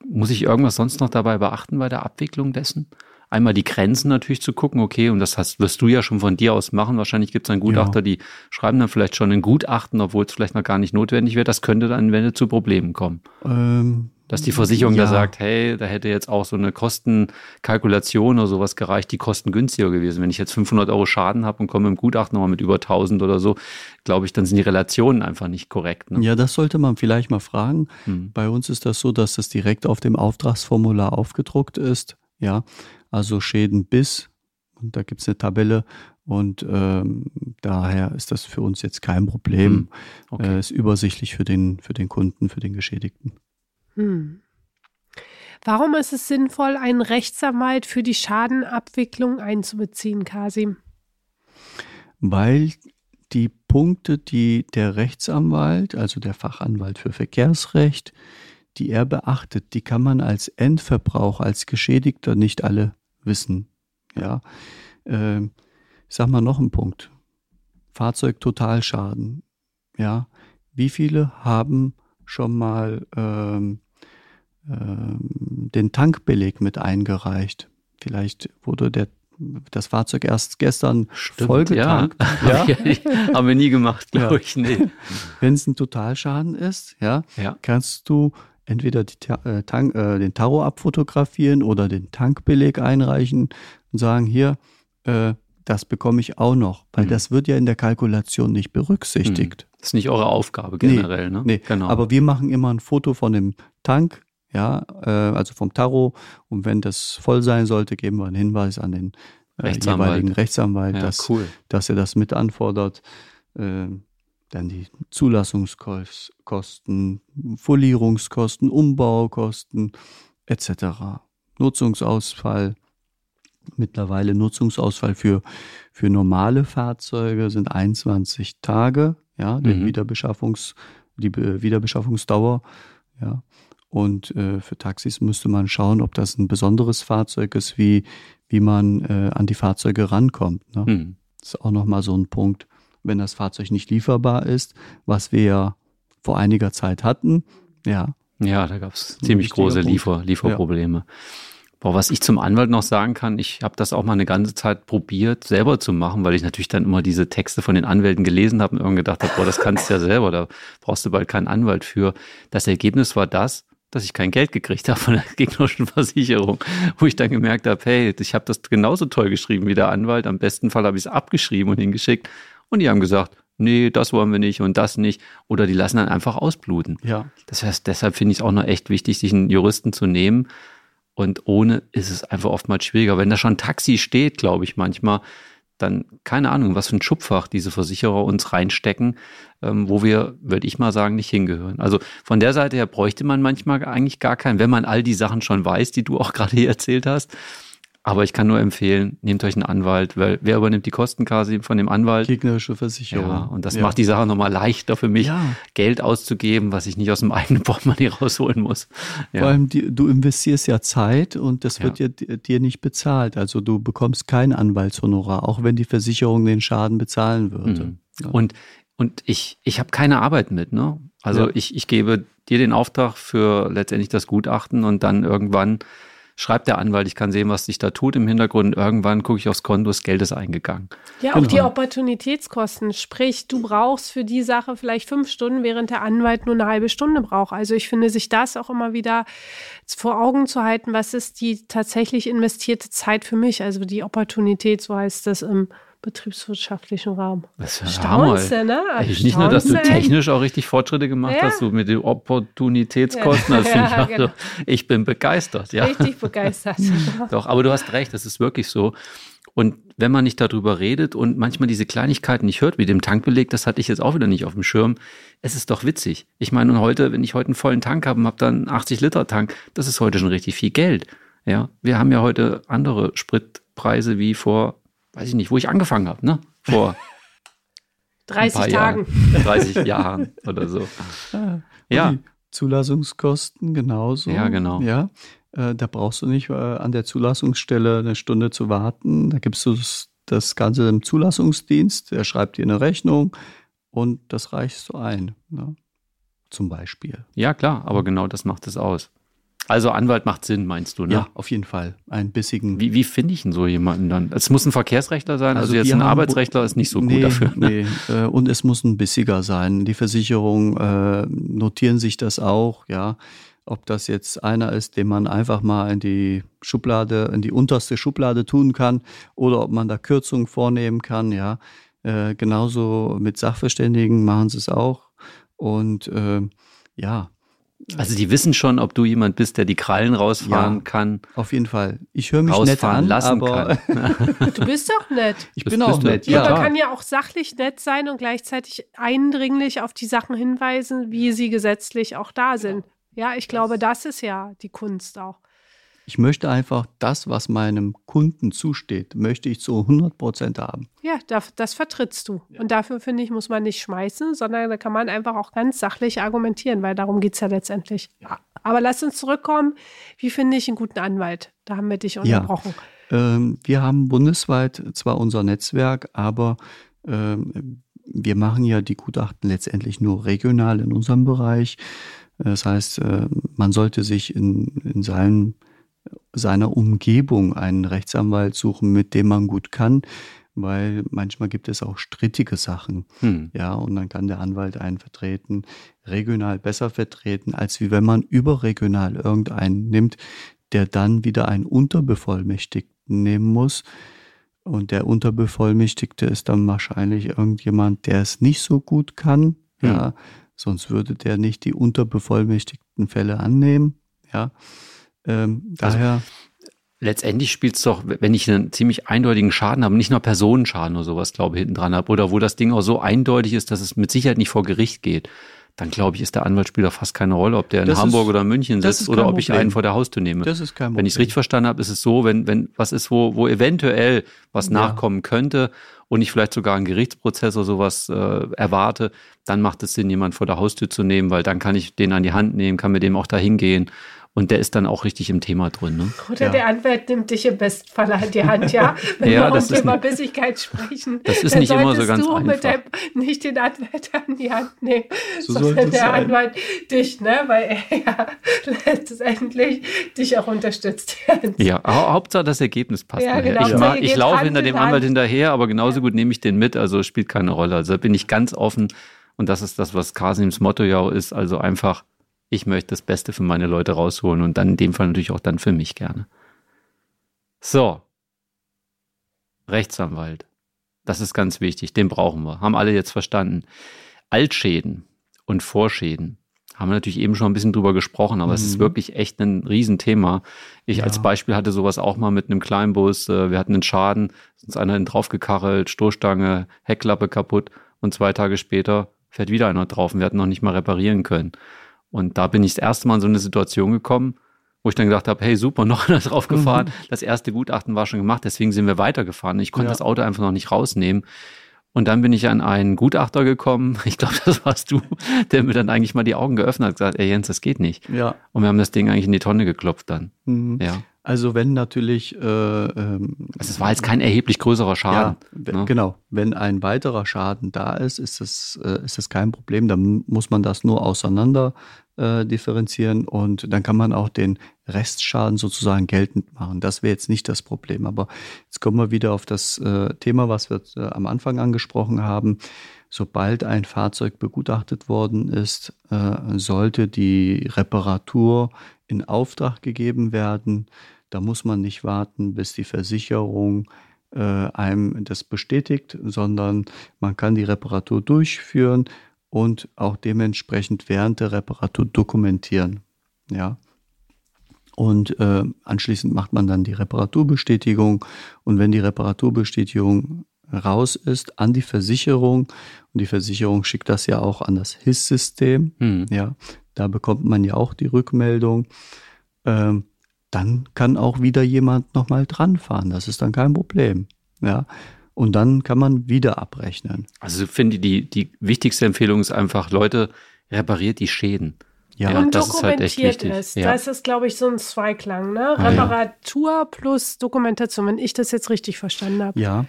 Muss ich irgendwas sonst noch dabei beachten bei der Abwicklung dessen? Einmal die Grenzen natürlich zu gucken, okay, und das hast, wirst du ja schon von dir aus machen. Wahrscheinlich gibt es einen Gutachter, ja. die schreiben dann vielleicht schon ein Gutachten, obwohl es vielleicht noch gar nicht notwendig wäre. Das könnte dann Ende zu Problemen kommen. Ähm, Dass die Versicherung ja. da sagt, hey, da hätte jetzt auch so eine Kostenkalkulation oder sowas gereicht, die kostengünstiger gewesen. Wenn ich jetzt 500 Euro Schaden habe und komme im Gutachten nochmal mit über 1000 oder so, glaube ich, dann sind die Relationen einfach nicht korrekt. Ne? Ja, das sollte man vielleicht mal fragen. Hm. Bei uns ist das so, dass das direkt auf dem Auftragsformular aufgedruckt ist. Ja, also Schäden bis, und da gibt es eine Tabelle, und ähm, daher ist das für uns jetzt kein Problem. Hm. Okay. Äh, ist übersichtlich für den, für den Kunden, für den Geschädigten. Hm. Warum ist es sinnvoll, einen Rechtsanwalt für die Schadenabwicklung einzubeziehen, Kasim? Weil die Punkte, die der Rechtsanwalt, also der Fachanwalt für Verkehrsrecht, die er beachtet, die kann man als Endverbraucher, als Geschädigter nicht alle wissen. Ja, äh, ich sag mal noch einen Punkt. Fahrzeugtotalschaden. Ja, wie viele haben schon mal ähm, den Tankbeleg mit eingereicht. Vielleicht wurde der, das Fahrzeug erst gestern Stimmt, vollgetankt. Ja, ja. haben wir nie gemacht, glaube ja. ich. Nee. Wenn es ein Totalschaden ist, ja, ja. kannst du entweder die, äh, Tank, äh, den Tarot abfotografieren oder den Tankbeleg einreichen und sagen, hier, äh, das bekomme ich auch noch, weil mhm. das wird ja in der Kalkulation nicht berücksichtigt. Mhm. Das ist nicht eure Aufgabe generell, nee, ne? Nee, genau. Aber wir machen immer ein Foto von dem Tank, ja, äh, also vom Tarot. Und wenn das voll sein sollte, geben wir einen Hinweis an den äh, Rechtsanwalt. jeweiligen Rechtsanwalt, ja, dass, cool. dass er das mit anfordert. Äh, dann die Zulassungskosten, Folierungskosten, Umbaukosten etc. Nutzungsausfall. Mittlerweile Nutzungsausfall für, für normale Fahrzeuge sind 21 Tage, ja, mhm. Wiederbeschaffungs, die Wiederbeschaffungsdauer, ja. Und äh, für Taxis müsste man schauen, ob das ein besonderes Fahrzeug ist, wie, wie man äh, an die Fahrzeuge rankommt. Ne? Mhm. Das ist auch nochmal so ein Punkt, wenn das Fahrzeug nicht lieferbar ist, was wir ja vor einiger Zeit hatten. Ja. Ja, da gab es ziemlich große Liefer, Lieferprobleme. Ja. Boah, was ich zum Anwalt noch sagen kann, ich habe das auch mal eine ganze Zeit probiert, selber zu machen, weil ich natürlich dann immer diese Texte von den Anwälten gelesen habe und irgendwann gedacht habe, boah, das kannst du ja selber, da brauchst du bald keinen Anwalt für. Das Ergebnis war das, dass ich kein Geld gekriegt habe von der gegnerischen Versicherung, wo ich dann gemerkt habe, hey, ich habe das genauso toll geschrieben wie der Anwalt. Am besten Fall habe ich es abgeschrieben und hingeschickt. Und die haben gesagt, nee, das wollen wir nicht und das nicht. Oder die lassen dann einfach ausbluten. Ja. Das heißt, deshalb finde ich es auch noch echt wichtig, sich einen Juristen zu nehmen. Und ohne ist es einfach oftmals schwieriger. Wenn da schon Taxi steht, glaube ich manchmal, dann keine Ahnung, was für ein Schubfach diese Versicherer uns reinstecken, ähm, wo wir, würde ich mal sagen, nicht hingehören. Also von der Seite her bräuchte man manchmal eigentlich gar keinen, wenn man all die Sachen schon weiß, die du auch gerade hier erzählt hast. Aber ich kann nur empfehlen, nehmt euch einen Anwalt, weil wer übernimmt die Kosten quasi von dem Anwalt? Gegnerische Versicherung. Ja, und das ja. macht die Sache nochmal leichter für mich, ja. Geld auszugeben, was ich nicht aus dem eigenen Portemonnaie rausholen muss. Ja. Vor allem, die, du investierst ja Zeit und das wird ja. dir nicht bezahlt. Also du bekommst kein Anwaltshonorar, auch wenn die Versicherung den Schaden bezahlen würde. Mhm. Und, und ich, ich habe keine Arbeit mit, ne? Also ich, ich gebe dir den Auftrag für letztendlich das Gutachten und dann irgendwann schreibt der Anwalt, ich kann sehen, was sich da tut im Hintergrund. Irgendwann gucke ich aufs Konto, das Geld ist eingegangen. Ja, auch genau. die Opportunitätskosten. Sprich, du brauchst für die Sache vielleicht fünf Stunden, während der Anwalt nur eine halbe Stunde braucht. Also ich finde, sich das auch immer wieder vor Augen zu halten, was ist die tatsächlich investierte Zeit für mich? Also die Opportunität, so heißt das im betriebswirtschaftlichen Raum. Das ist ja Hammer. Ne? Nicht nur, dass du technisch auch richtig Fortschritte gemacht ja. hast, so mit den Opportunitätskosten. Ja. Das ja, ich, genau. ich bin begeistert. Ja. Richtig begeistert. Doch, aber du hast recht, das ist wirklich so. Und wenn man nicht darüber redet und manchmal diese Kleinigkeiten nicht hört, wie dem Tankbeleg, das hatte ich jetzt auch wieder nicht auf dem Schirm, es ist doch witzig. Ich meine, und heute, wenn ich heute einen vollen Tank habe und habe dann 80 Liter Tank, das ist heute schon richtig viel Geld. Ja, wir haben ja heute andere Spritpreise wie vor weiß ich nicht, wo ich angefangen habe, ne? Vor 30 Tagen. Jahren, 30 Jahren oder so. Ja. Die Zulassungskosten genauso. Ja, genau. Ja. Äh, da brauchst du nicht äh, an der Zulassungsstelle eine Stunde zu warten. Da gibst du das, Ganze im Zulassungsdienst, der schreibt dir eine Rechnung und das reichst du ein. Ne? Zum Beispiel. Ja, klar, aber genau das macht es aus. Also Anwalt macht Sinn, meinst du, ne? Ja, auf jeden Fall. Einen bissigen. Wie, wie finde ich denn so jemanden dann? Es muss ein Verkehrsrechtler sein, also, also jetzt ein Arbeitsrechtler ist nicht so nee, gut dafür. Ne? Nee, äh, und es muss ein bissiger sein. Die Versicherung äh, notieren sich das auch, ja. ob das jetzt einer ist, den man einfach mal in die Schublade, in die unterste Schublade tun kann oder ob man da Kürzungen vornehmen kann, ja. Äh, genauso mit Sachverständigen machen sie es auch. Und äh, ja, also die wissen schon, ob du jemand bist, der die Krallen rausfahren ja, kann. Auf jeden Fall. Ich höre mich nett an, lassen aber du bist doch nett. Ich das bin auch nett. Ja, man kann ja auch sachlich nett sein und gleichzeitig eindringlich auf die Sachen hinweisen, wie sie gesetzlich auch da sind. Ja, ich glaube, das ist ja die Kunst auch. Ich möchte einfach das, was meinem Kunden zusteht, möchte ich zu 100 Prozent haben. Ja, das, vertrittst du. Ja. Und dafür, finde ich, muss man nicht schmeißen, sondern da kann man einfach auch ganz sachlich argumentieren, weil darum geht es ja letztendlich. Ja. Aber lass uns zurückkommen. Wie finde ich einen guten Anwalt? Da haben wir dich unterbrochen. Ja. Ähm, wir haben bundesweit zwar unser Netzwerk, aber ähm, wir machen ja die Gutachten letztendlich nur regional in unserem Bereich. Das heißt, äh, man sollte sich in, in seinem seiner Umgebung einen Rechtsanwalt suchen, mit dem man gut kann, weil manchmal gibt es auch strittige Sachen. Hm. Ja, und dann kann der Anwalt einen vertreten, regional besser vertreten, als wie wenn man überregional irgendeinen nimmt, der dann wieder einen Unterbevollmächtigten nehmen muss. Und der Unterbevollmächtigte ist dann wahrscheinlich irgendjemand, der es nicht so gut kann. Hm. Ja, sonst würde der nicht die unterbevollmächtigten Fälle annehmen. Ja. Ähm, also daher. Letztendlich spielt es doch, wenn ich einen ziemlich eindeutigen Schaden habe, nicht nur Personenschaden oder sowas, glaube ich, hinten dran habe, oder wo das Ding auch so eindeutig ist, dass es mit Sicherheit nicht vor Gericht geht, dann glaube ich, ist der Anwalt spielt fast keine Rolle, ob der in das Hamburg ist, oder München sitzt oder ob ich einen vor der Haustür nehme. Das ist kein Problem. Wenn ich es richtig verstanden habe, ist es so, wenn, wenn was ist, wo, wo eventuell was ja. nachkommen könnte und ich vielleicht sogar einen Gerichtsprozess oder sowas äh, erwarte, dann macht es Sinn, jemanden vor der Haustür zu nehmen, weil dann kann ich den an die Hand nehmen, kann mit dem auch dahin gehen und der ist dann auch richtig im Thema drin. Ne? Oder ja. der Anwalt nimmt dich im Bestfall an die Hand, ja. Wenn ja, wir um Thema Bissigkeit spreuen, das ist nicht immer so ganz du einfach. Mit deinem, nicht den Anwalt an die Hand nehmen, so sondern der sein. Anwalt dich, ne? weil er ja letztendlich dich auch unterstützt. ja, Hauptsache das Ergebnis passt. Ja, genau. Ich, mag, ich laufe hinter dem Anwalt hinterher, aber genauso ja. gut nehme ich den mit, also spielt keine Rolle. Also bin ich ganz offen und das ist das, was Kasims Motto ja auch ist, also einfach ich möchte das Beste für meine Leute rausholen und dann in dem Fall natürlich auch dann für mich gerne. So. Rechtsanwalt. Das ist ganz wichtig. Den brauchen wir. Haben alle jetzt verstanden. Altschäden und Vorschäden. Haben wir natürlich eben schon ein bisschen drüber gesprochen, aber mhm. es ist mhm. wirklich echt ein Riesenthema. Ich ja. als Beispiel hatte sowas auch mal mit einem Kleinbus. Äh, wir hatten einen Schaden, ist uns einer draufgekachelt, Stoßstange, Heckklappe kaputt und zwei Tage später fährt wieder einer drauf und wir hatten noch nicht mal reparieren können. Und da bin ich das erste Mal in so eine Situation gekommen, wo ich dann gedacht habe, hey, super, noch einer drauf gefahren. Mhm. Das erste Gutachten war schon gemacht, deswegen sind wir weitergefahren. Ich konnte ja. das Auto einfach noch nicht rausnehmen. Und dann bin ich an einen Gutachter gekommen, ich glaube, das warst du, der mir dann eigentlich mal die Augen geöffnet hat und gesagt, ey Jens, das geht nicht. Ja. Und wir haben das Ding eigentlich in die Tonne geklopft dann. Mhm. Ja. Also wenn natürlich. Äh, ähm, also es war jetzt kein erheblich größerer Schaden. Ja, ne? genau. Wenn ein weiterer Schaden da ist, ist das, äh, ist das kein Problem. Dann muss man das nur auseinander äh, differenzieren und dann kann man auch den Restschaden sozusagen geltend machen. Das wäre jetzt nicht das Problem. Aber jetzt kommen wir wieder auf das äh, Thema, was wir äh, am Anfang angesprochen haben. Sobald ein Fahrzeug begutachtet worden ist, äh, sollte die Reparatur in Auftrag gegeben werden. Da muss man nicht warten, bis die Versicherung äh, einem das bestätigt, sondern man kann die Reparatur durchführen und auch dementsprechend während der Reparatur dokumentieren. Ja. Und äh, anschließend macht man dann die Reparaturbestätigung. Und wenn die Reparaturbestätigung raus ist, an die Versicherung, und die Versicherung schickt das ja auch an das HIS-System, hm. ja, da bekommt man ja auch die Rückmeldung. Ähm, dann kann auch wieder jemand nochmal dran fahren. Das ist dann kein Problem. Ja. Und dann kann man wieder abrechnen. Also finde ich, die, die wichtigste Empfehlung ist einfach, Leute, repariert die Schäden. Ja, ja und das ist halt echt wichtig. Es. Ja. Das ist, glaube ich, so ein Zweiklang, ne? Reparatur ja. plus Dokumentation, wenn ich das jetzt richtig verstanden habe. Ja.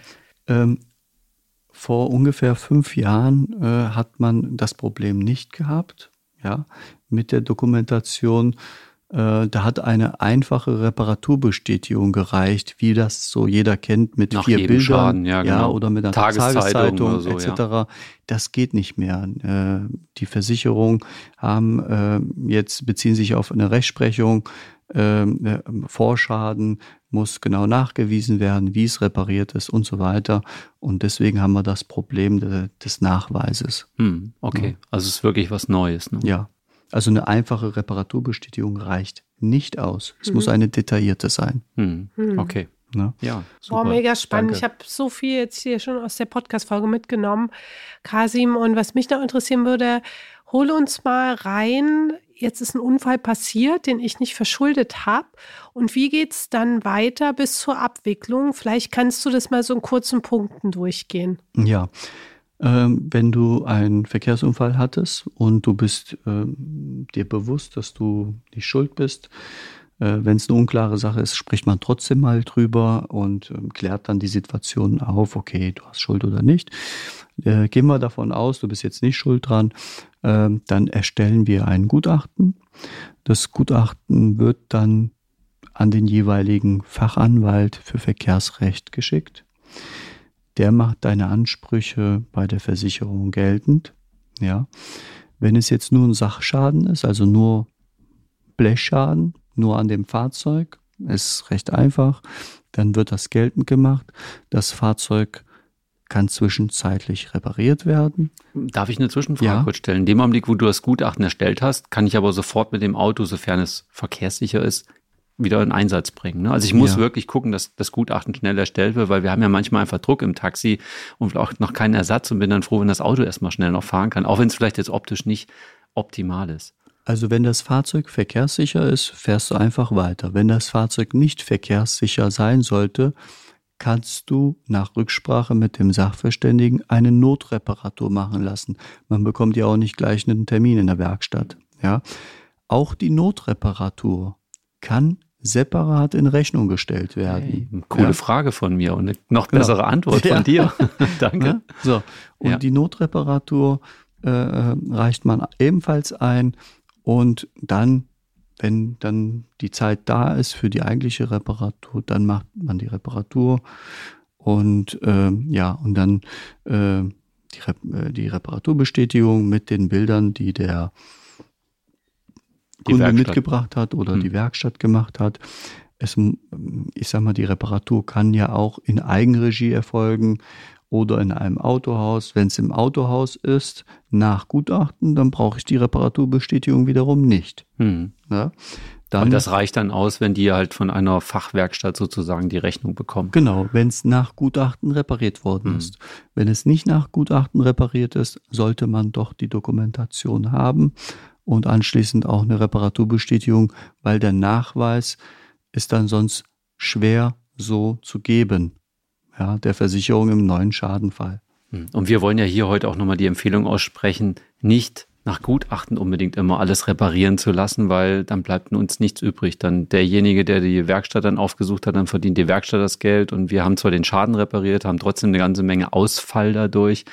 Ähm, vor ungefähr fünf Jahren äh, hat man das Problem nicht gehabt, ja, mit der Dokumentation Äh, da hat eine einfache Reparaturbestätigung gereicht, wie das so jeder kennt mit Nach vier Bildern Schaden, ja, genau. oder mit einer Tageszeitung Tageszeitung so, etc. Das geht nicht mehr. Äh, die Versicherungen haben äh, jetzt beziehen sich auf eine Rechtsprechung. Äh, Vorschaden muss genau nachgewiesen werden, wie es repariert ist und so weiter. Und deswegen haben wir das Problem de, des Nachweises. Hm, okay, Ja. also es ist wirklich was Neues. Ne? Ja. Also eine einfache Reparaturbestätigung reicht nicht aus. Es Mhm. muss eine detaillierte sein. Hm, Hm. okay, Ne? ja. Super. Boah, mega spannend. Danke. Ich habe so viel jetzt hier schon aus der Podcast-Folge mitgenommen, Kasim. Und was mich noch interessieren würde, hol uns mal rein. Jetzt ist ein Unfall passiert, den ich nicht verschuldet habe. Und wie geht's dann weiter bis zur Abwicklung? Vielleicht kannst du das mal so in kurzen Punkten durchgehen. Ja. Ähm, wenn du einen Verkehrsunfall hattest und du bist ähm, dir bewusst, dass du nicht schuld bist, äh, wenn es eine unklare Sache ist, spricht man trotzdem mal drüber und ähm, klärt dann die Situation auf, okay, du hast Schuld oder nicht. Äh, gehen wir davon aus, du bist jetzt nicht schuld dran, dann erstellen wir ein Gutachten. Das Gutachten wird dann an den jeweiligen Fachanwalt für Verkehrsrecht geschickt. Der macht deine Ansprüche bei der Versicherung geltend. Ja. Wenn es jetzt nur ein Sachschaden ist, also nur Blechschaden, nur an dem Fahrzeug, ist recht einfach, dann wird das geltend gemacht. Das Fahrzeug kann zwischenzeitlich repariert werden. Darf ich eine Zwischenfrage Ja. kurz stellen? In dem Augenblick, wo du das Gutachten erstellt hast, kann ich aber sofort mit dem Auto, sofern es verkehrssicher ist, wieder in Einsatz bringen. Ne? Also ich muss Ja. wirklich gucken, dass das Gutachten schnell erstellt wird, weil wir haben ja manchmal einfach Druck im Taxi und auch noch keinen Ersatz und bin dann froh, wenn das Auto erstmal schnell noch fahren kann, auch wenn es vielleicht jetzt optisch nicht optimal ist. Also wenn das Fahrzeug verkehrssicher ist, fährst du einfach weiter. Wenn das Fahrzeug nicht verkehrssicher sein sollte, kannst du nach Rücksprache mit dem Sachverständigen eine Notreparatur machen lassen. Man bekommt ja auch nicht gleich einen Termin in der Werkstatt. Ja, auch die Notreparatur kann separat in Rechnung gestellt werden. Hey, coole Ja. Frage von mir und eine noch Genau. bessere Antwort Ja. von dir. Danke. Ne? So, und Ja. die Notreparatur äh, reicht man ebenfalls ein und dann, wenn dann die Zeit da ist für die eigentliche Reparatur, dann macht man die Reparatur und äh, ja, und dann äh, die, Rep äh, die Reparaturbestätigung mit den Bildern, die der Kunde mitgebracht hat oder Hm. die Werkstatt gemacht hat. Es, ich sag mal, die Reparatur kann ja auch in Eigenregie erfolgen oder in einem Autohaus. Wenn es im Autohaus ist, nach Gutachten, dann brauche ich die Reparaturbestätigung wiederum nicht. Hm. Ja? Dann, Und das reicht dann aus, wenn die halt von einer Fachwerkstatt sozusagen die Rechnung bekommen. genau, wenn es nach Gutachten repariert worden Hm. ist. Wenn es nicht nach Gutachten repariert ist, sollte man doch die Dokumentation haben und anschließend auch eine Reparaturbestätigung, weil der Nachweis ist dann sonst schwer so zu geben. Ja, der Versicherung im neuen Schadenfall. Hm. Und wir wollen ja hier heute auch nochmal die Empfehlung aussprechen, nicht nach Gutachten unbedingt immer alles reparieren zu lassen, weil dann bleibt uns nichts übrig. Dann derjenige, der die Werkstatt dann aufgesucht hat, dann verdient die Werkstatt das Geld und wir haben zwar den Schaden repariert, haben trotzdem eine ganze Menge Ausfall dadurch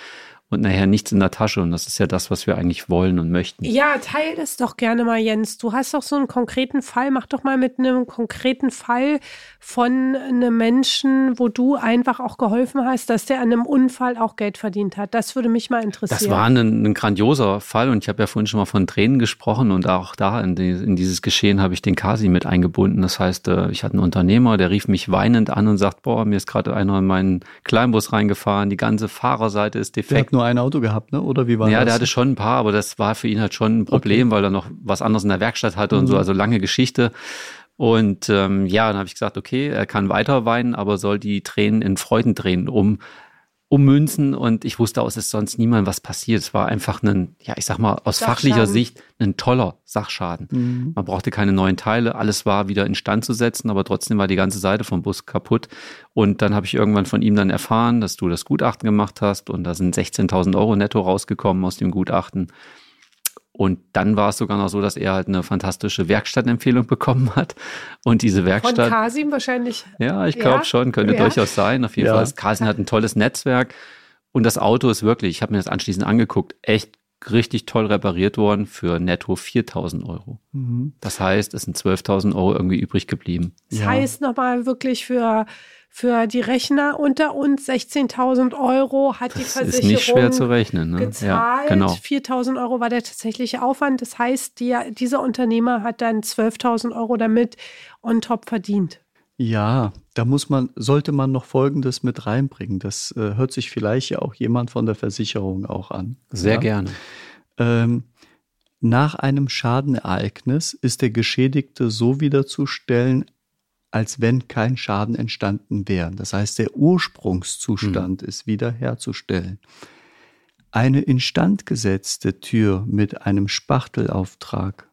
und nachher nichts in der Tasche. Und das ist ja das, was wir eigentlich wollen und möchten. Ja, teil das doch gerne mal, Jens. Du hast doch so einen konkreten Fall. Mach doch mal mit einem konkreten Fall von einem Menschen, wo du einfach auch geholfen hast, dass der an einem Unfall auch Geld verdient hat. Das würde mich mal interessieren. Das war ein, ein grandioser Fall und ich habe ja vorhin schon mal von Tränen gesprochen und auch da in, die, in dieses Geschehen habe ich den Kasi mit eingebunden. Das heißt, äh, ich hatte einen Unternehmer, der rief mich weinend an und sagt, boah, mir ist gerade einer in meinen Kleinbus reingefahren, die ganze Fahrerseite ist Der hat defekt. Nur ein Auto gehabt, ne? Oder wie war Ja, das? der hatte schon ein paar, aber das war für ihn halt schon ein Problem, weil er noch was anderes in der Werkstatt hatte und so, Mhm. also lange Geschichte. Und ähm, ja, dann habe ich gesagt, okay, er kann weiter weinen, aber soll die Tränen in Freudentränen um, ummünzen. Und ich wusste aus, es ist sonst niemand was passiert. Es war einfach ein, ja, ich sag mal, aus fachlicher Sicht ein toller Sachschaden. Mhm. Man brauchte keine neuen Teile, alles war wieder instand zu setzen, aber trotzdem war die ganze Seite vom Bus kaputt. Und dann habe ich irgendwann von ihm dann erfahren, dass du das Gutachten gemacht hast und da sind 16.000 Euro netto rausgekommen aus dem Gutachten. Und dann war es sogar noch so, dass er halt eine fantastische Werkstattempfehlung bekommen hat. Und diese Von Werkstatt, Kasim wahrscheinlich. ja, ich Ja? glaube schon, könnte Ja. durchaus sein. Auf jeden Ja. Fall. Carlsen hat ein tolles Netzwerk. Und das Auto ist wirklich, ich habe mir das anschließend angeguckt, echt richtig toll repariert worden für netto 4000 Euro. Mhm. Das heißt, es sind 12.000 Euro irgendwie übrig geblieben. Das ja. heißt nochmal wirklich für für die Rechner unter uns 16.000 Euro hat die Versicherung ist nicht schwer zu rechnen, ne? gezahlt. Ja, genau. 4.000 Euro war der tatsächliche Aufwand. Das heißt, die, dieser Unternehmer hat dann 12.000 Euro damit on top verdient. Ja, da muss man, sollte man noch Folgendes mit reinbringen. Das äh, hört sich vielleicht ja auch jemand von der Versicherung auch an. Sehr ja? gerne. Ähm, nach einem Schadenereignis ist der Geschädigte so wiederzustellen, als wenn kein Schaden entstanden wäre. Das heißt, der Ursprungszustand mhm. ist wiederherzustellen. Eine instand gesetzte Tür mit einem Spachtelauftrag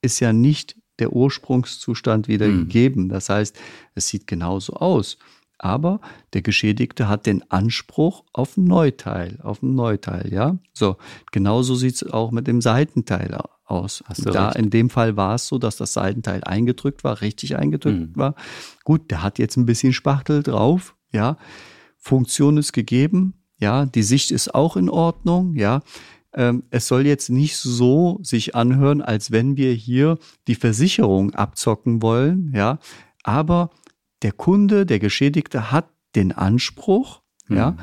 ist ja nicht der Ursprungszustand wieder mhm. gegeben. Das heißt, es sieht genauso aus. Aber der Geschädigte hat den Anspruch auf ein Neuteil, auf ein Neuteil, ja. So, genauso sieht es auch mit dem Seitenteil aus. da recht. in dem Fall war es so, dass das Seitenteil eingedrückt war, richtig eingedrückt mhm. war. Gut, der hat jetzt ein bisschen Spachtel drauf, ja. Funktion ist gegeben, ja. Die Sicht ist auch in Ordnung, ja. Ähm, es soll jetzt nicht so sich anhören, als wenn wir hier die Versicherung abzocken wollen, ja. Aber der Kunde, der Geschädigte hat den Anspruch, mhm. ja,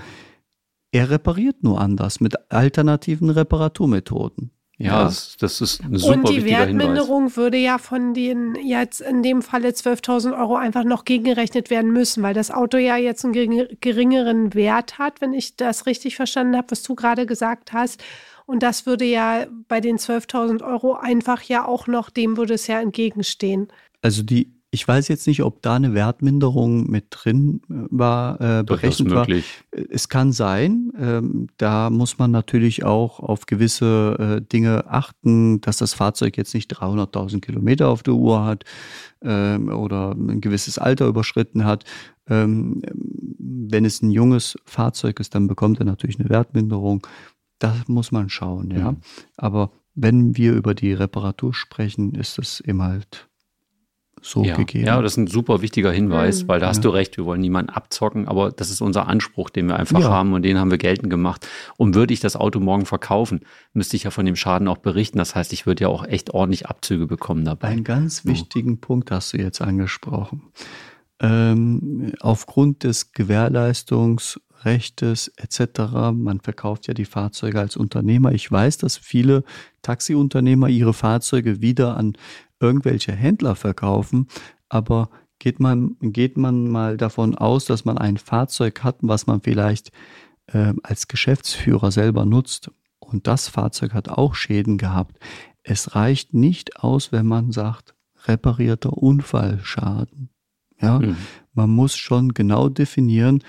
er repariert nur anders mit alternativen Reparaturmethoden. Ja, Das, das, ist ein super Und die Wertminderung Hinweis. würde ja von den jetzt in dem Falle 12.000 Euro einfach noch gegengerechnet werden müssen, weil das Auto ja jetzt einen geringeren Wert hat, wenn ich das richtig verstanden habe, was du gerade gesagt hast. Und das würde ja bei den 12.000 Euro einfach ja auch noch, dem würde es ja entgegenstehen. Also die ich weiß jetzt nicht, ob da eine Wertminderung mit drin äh, war, äh, berechnet war. Es kann sein. Ähm, da muss man natürlich auch auf gewisse äh, Dinge achten, dass das Fahrzeug jetzt nicht 300.000 Kilometer auf der Uhr hat ähm, oder ein gewisses Alter überschritten hat. Ähm, wenn es ein junges Fahrzeug ist, dann bekommt er natürlich eine Wertminderung. Das muss man schauen, ja. Mhm. Aber wenn wir über die Reparatur sprechen, ist das eben halt so ja. gegeben. Ja, das ist ein super wichtiger Hinweis, mhm. weil da hast ja. du recht, wir wollen niemanden abzocken, aber das ist unser Anspruch, den wir einfach ja. haben und den haben wir geltend gemacht. Und würde ich das Auto morgen verkaufen, müsste ich ja von dem Schaden auch berichten. Das heißt, ich würde ja auch echt ordentlich Abzüge bekommen dabei. Einen ganz wichtigen Punkt hast du jetzt angesprochen. Ähm, aufgrund des Gewährleistungsrechtes etc. Man verkauft ja die Fahrzeuge als Unternehmer. Ich weiß, dass viele Taxiunternehmer ihre Fahrzeuge wieder an irgendwelche Händler verkaufen, aber geht man, geht man mal davon aus, dass man ein Fahrzeug hat, was man vielleicht äh, als Geschäftsführer selber nutzt und das Fahrzeug hat auch Schäden gehabt. Es reicht nicht aus, wenn man sagt, reparierter Unfallschaden. Ja, mhm. man muss schon genau definieren,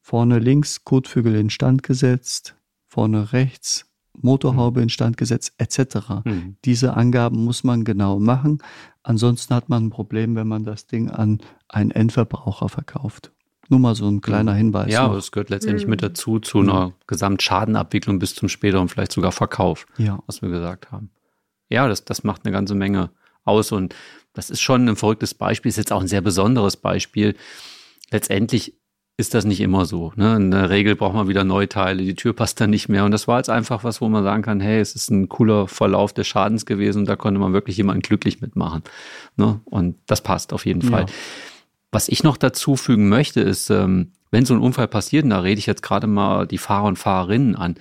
vorne links Kotflügel instand gesetzt, vorne rechts Motorhaube mhm. instand gesetzt, etc. Mhm. Diese Angaben muss man genau machen. Ansonsten hat man ein Problem, wenn man das Ding an einen Endverbraucher verkauft. Nur mal so ein kleiner mhm. Hinweis. Ja, noch. es gehört letztendlich mhm. mit dazu, zu einer mhm. Gesamtschadenabwicklung bis zum späteren vielleicht sogar Verkauf, ja. was wir gesagt haben. Ja, das, das macht eine ganze Menge aus und das ist schon ein verrücktes Beispiel, ist jetzt auch ein sehr besonderes Beispiel. Letztendlich ist das nicht immer so. Ne? In der Regel braucht man wieder Neuteile, die Tür passt dann nicht mehr. Und das war jetzt einfach was, wo man sagen kann, hey, es ist ein cooler Verlauf des Schadens gewesen und da konnte man wirklich jemanden glücklich mitmachen. Ne? Und das passt auf jeden Fall. Ja. Was ich noch dazu fügen möchte, ist, ähm, wenn so ein Unfall passiert, und da rede ich jetzt gerade mal die Fahrer und Fahrerinnen an,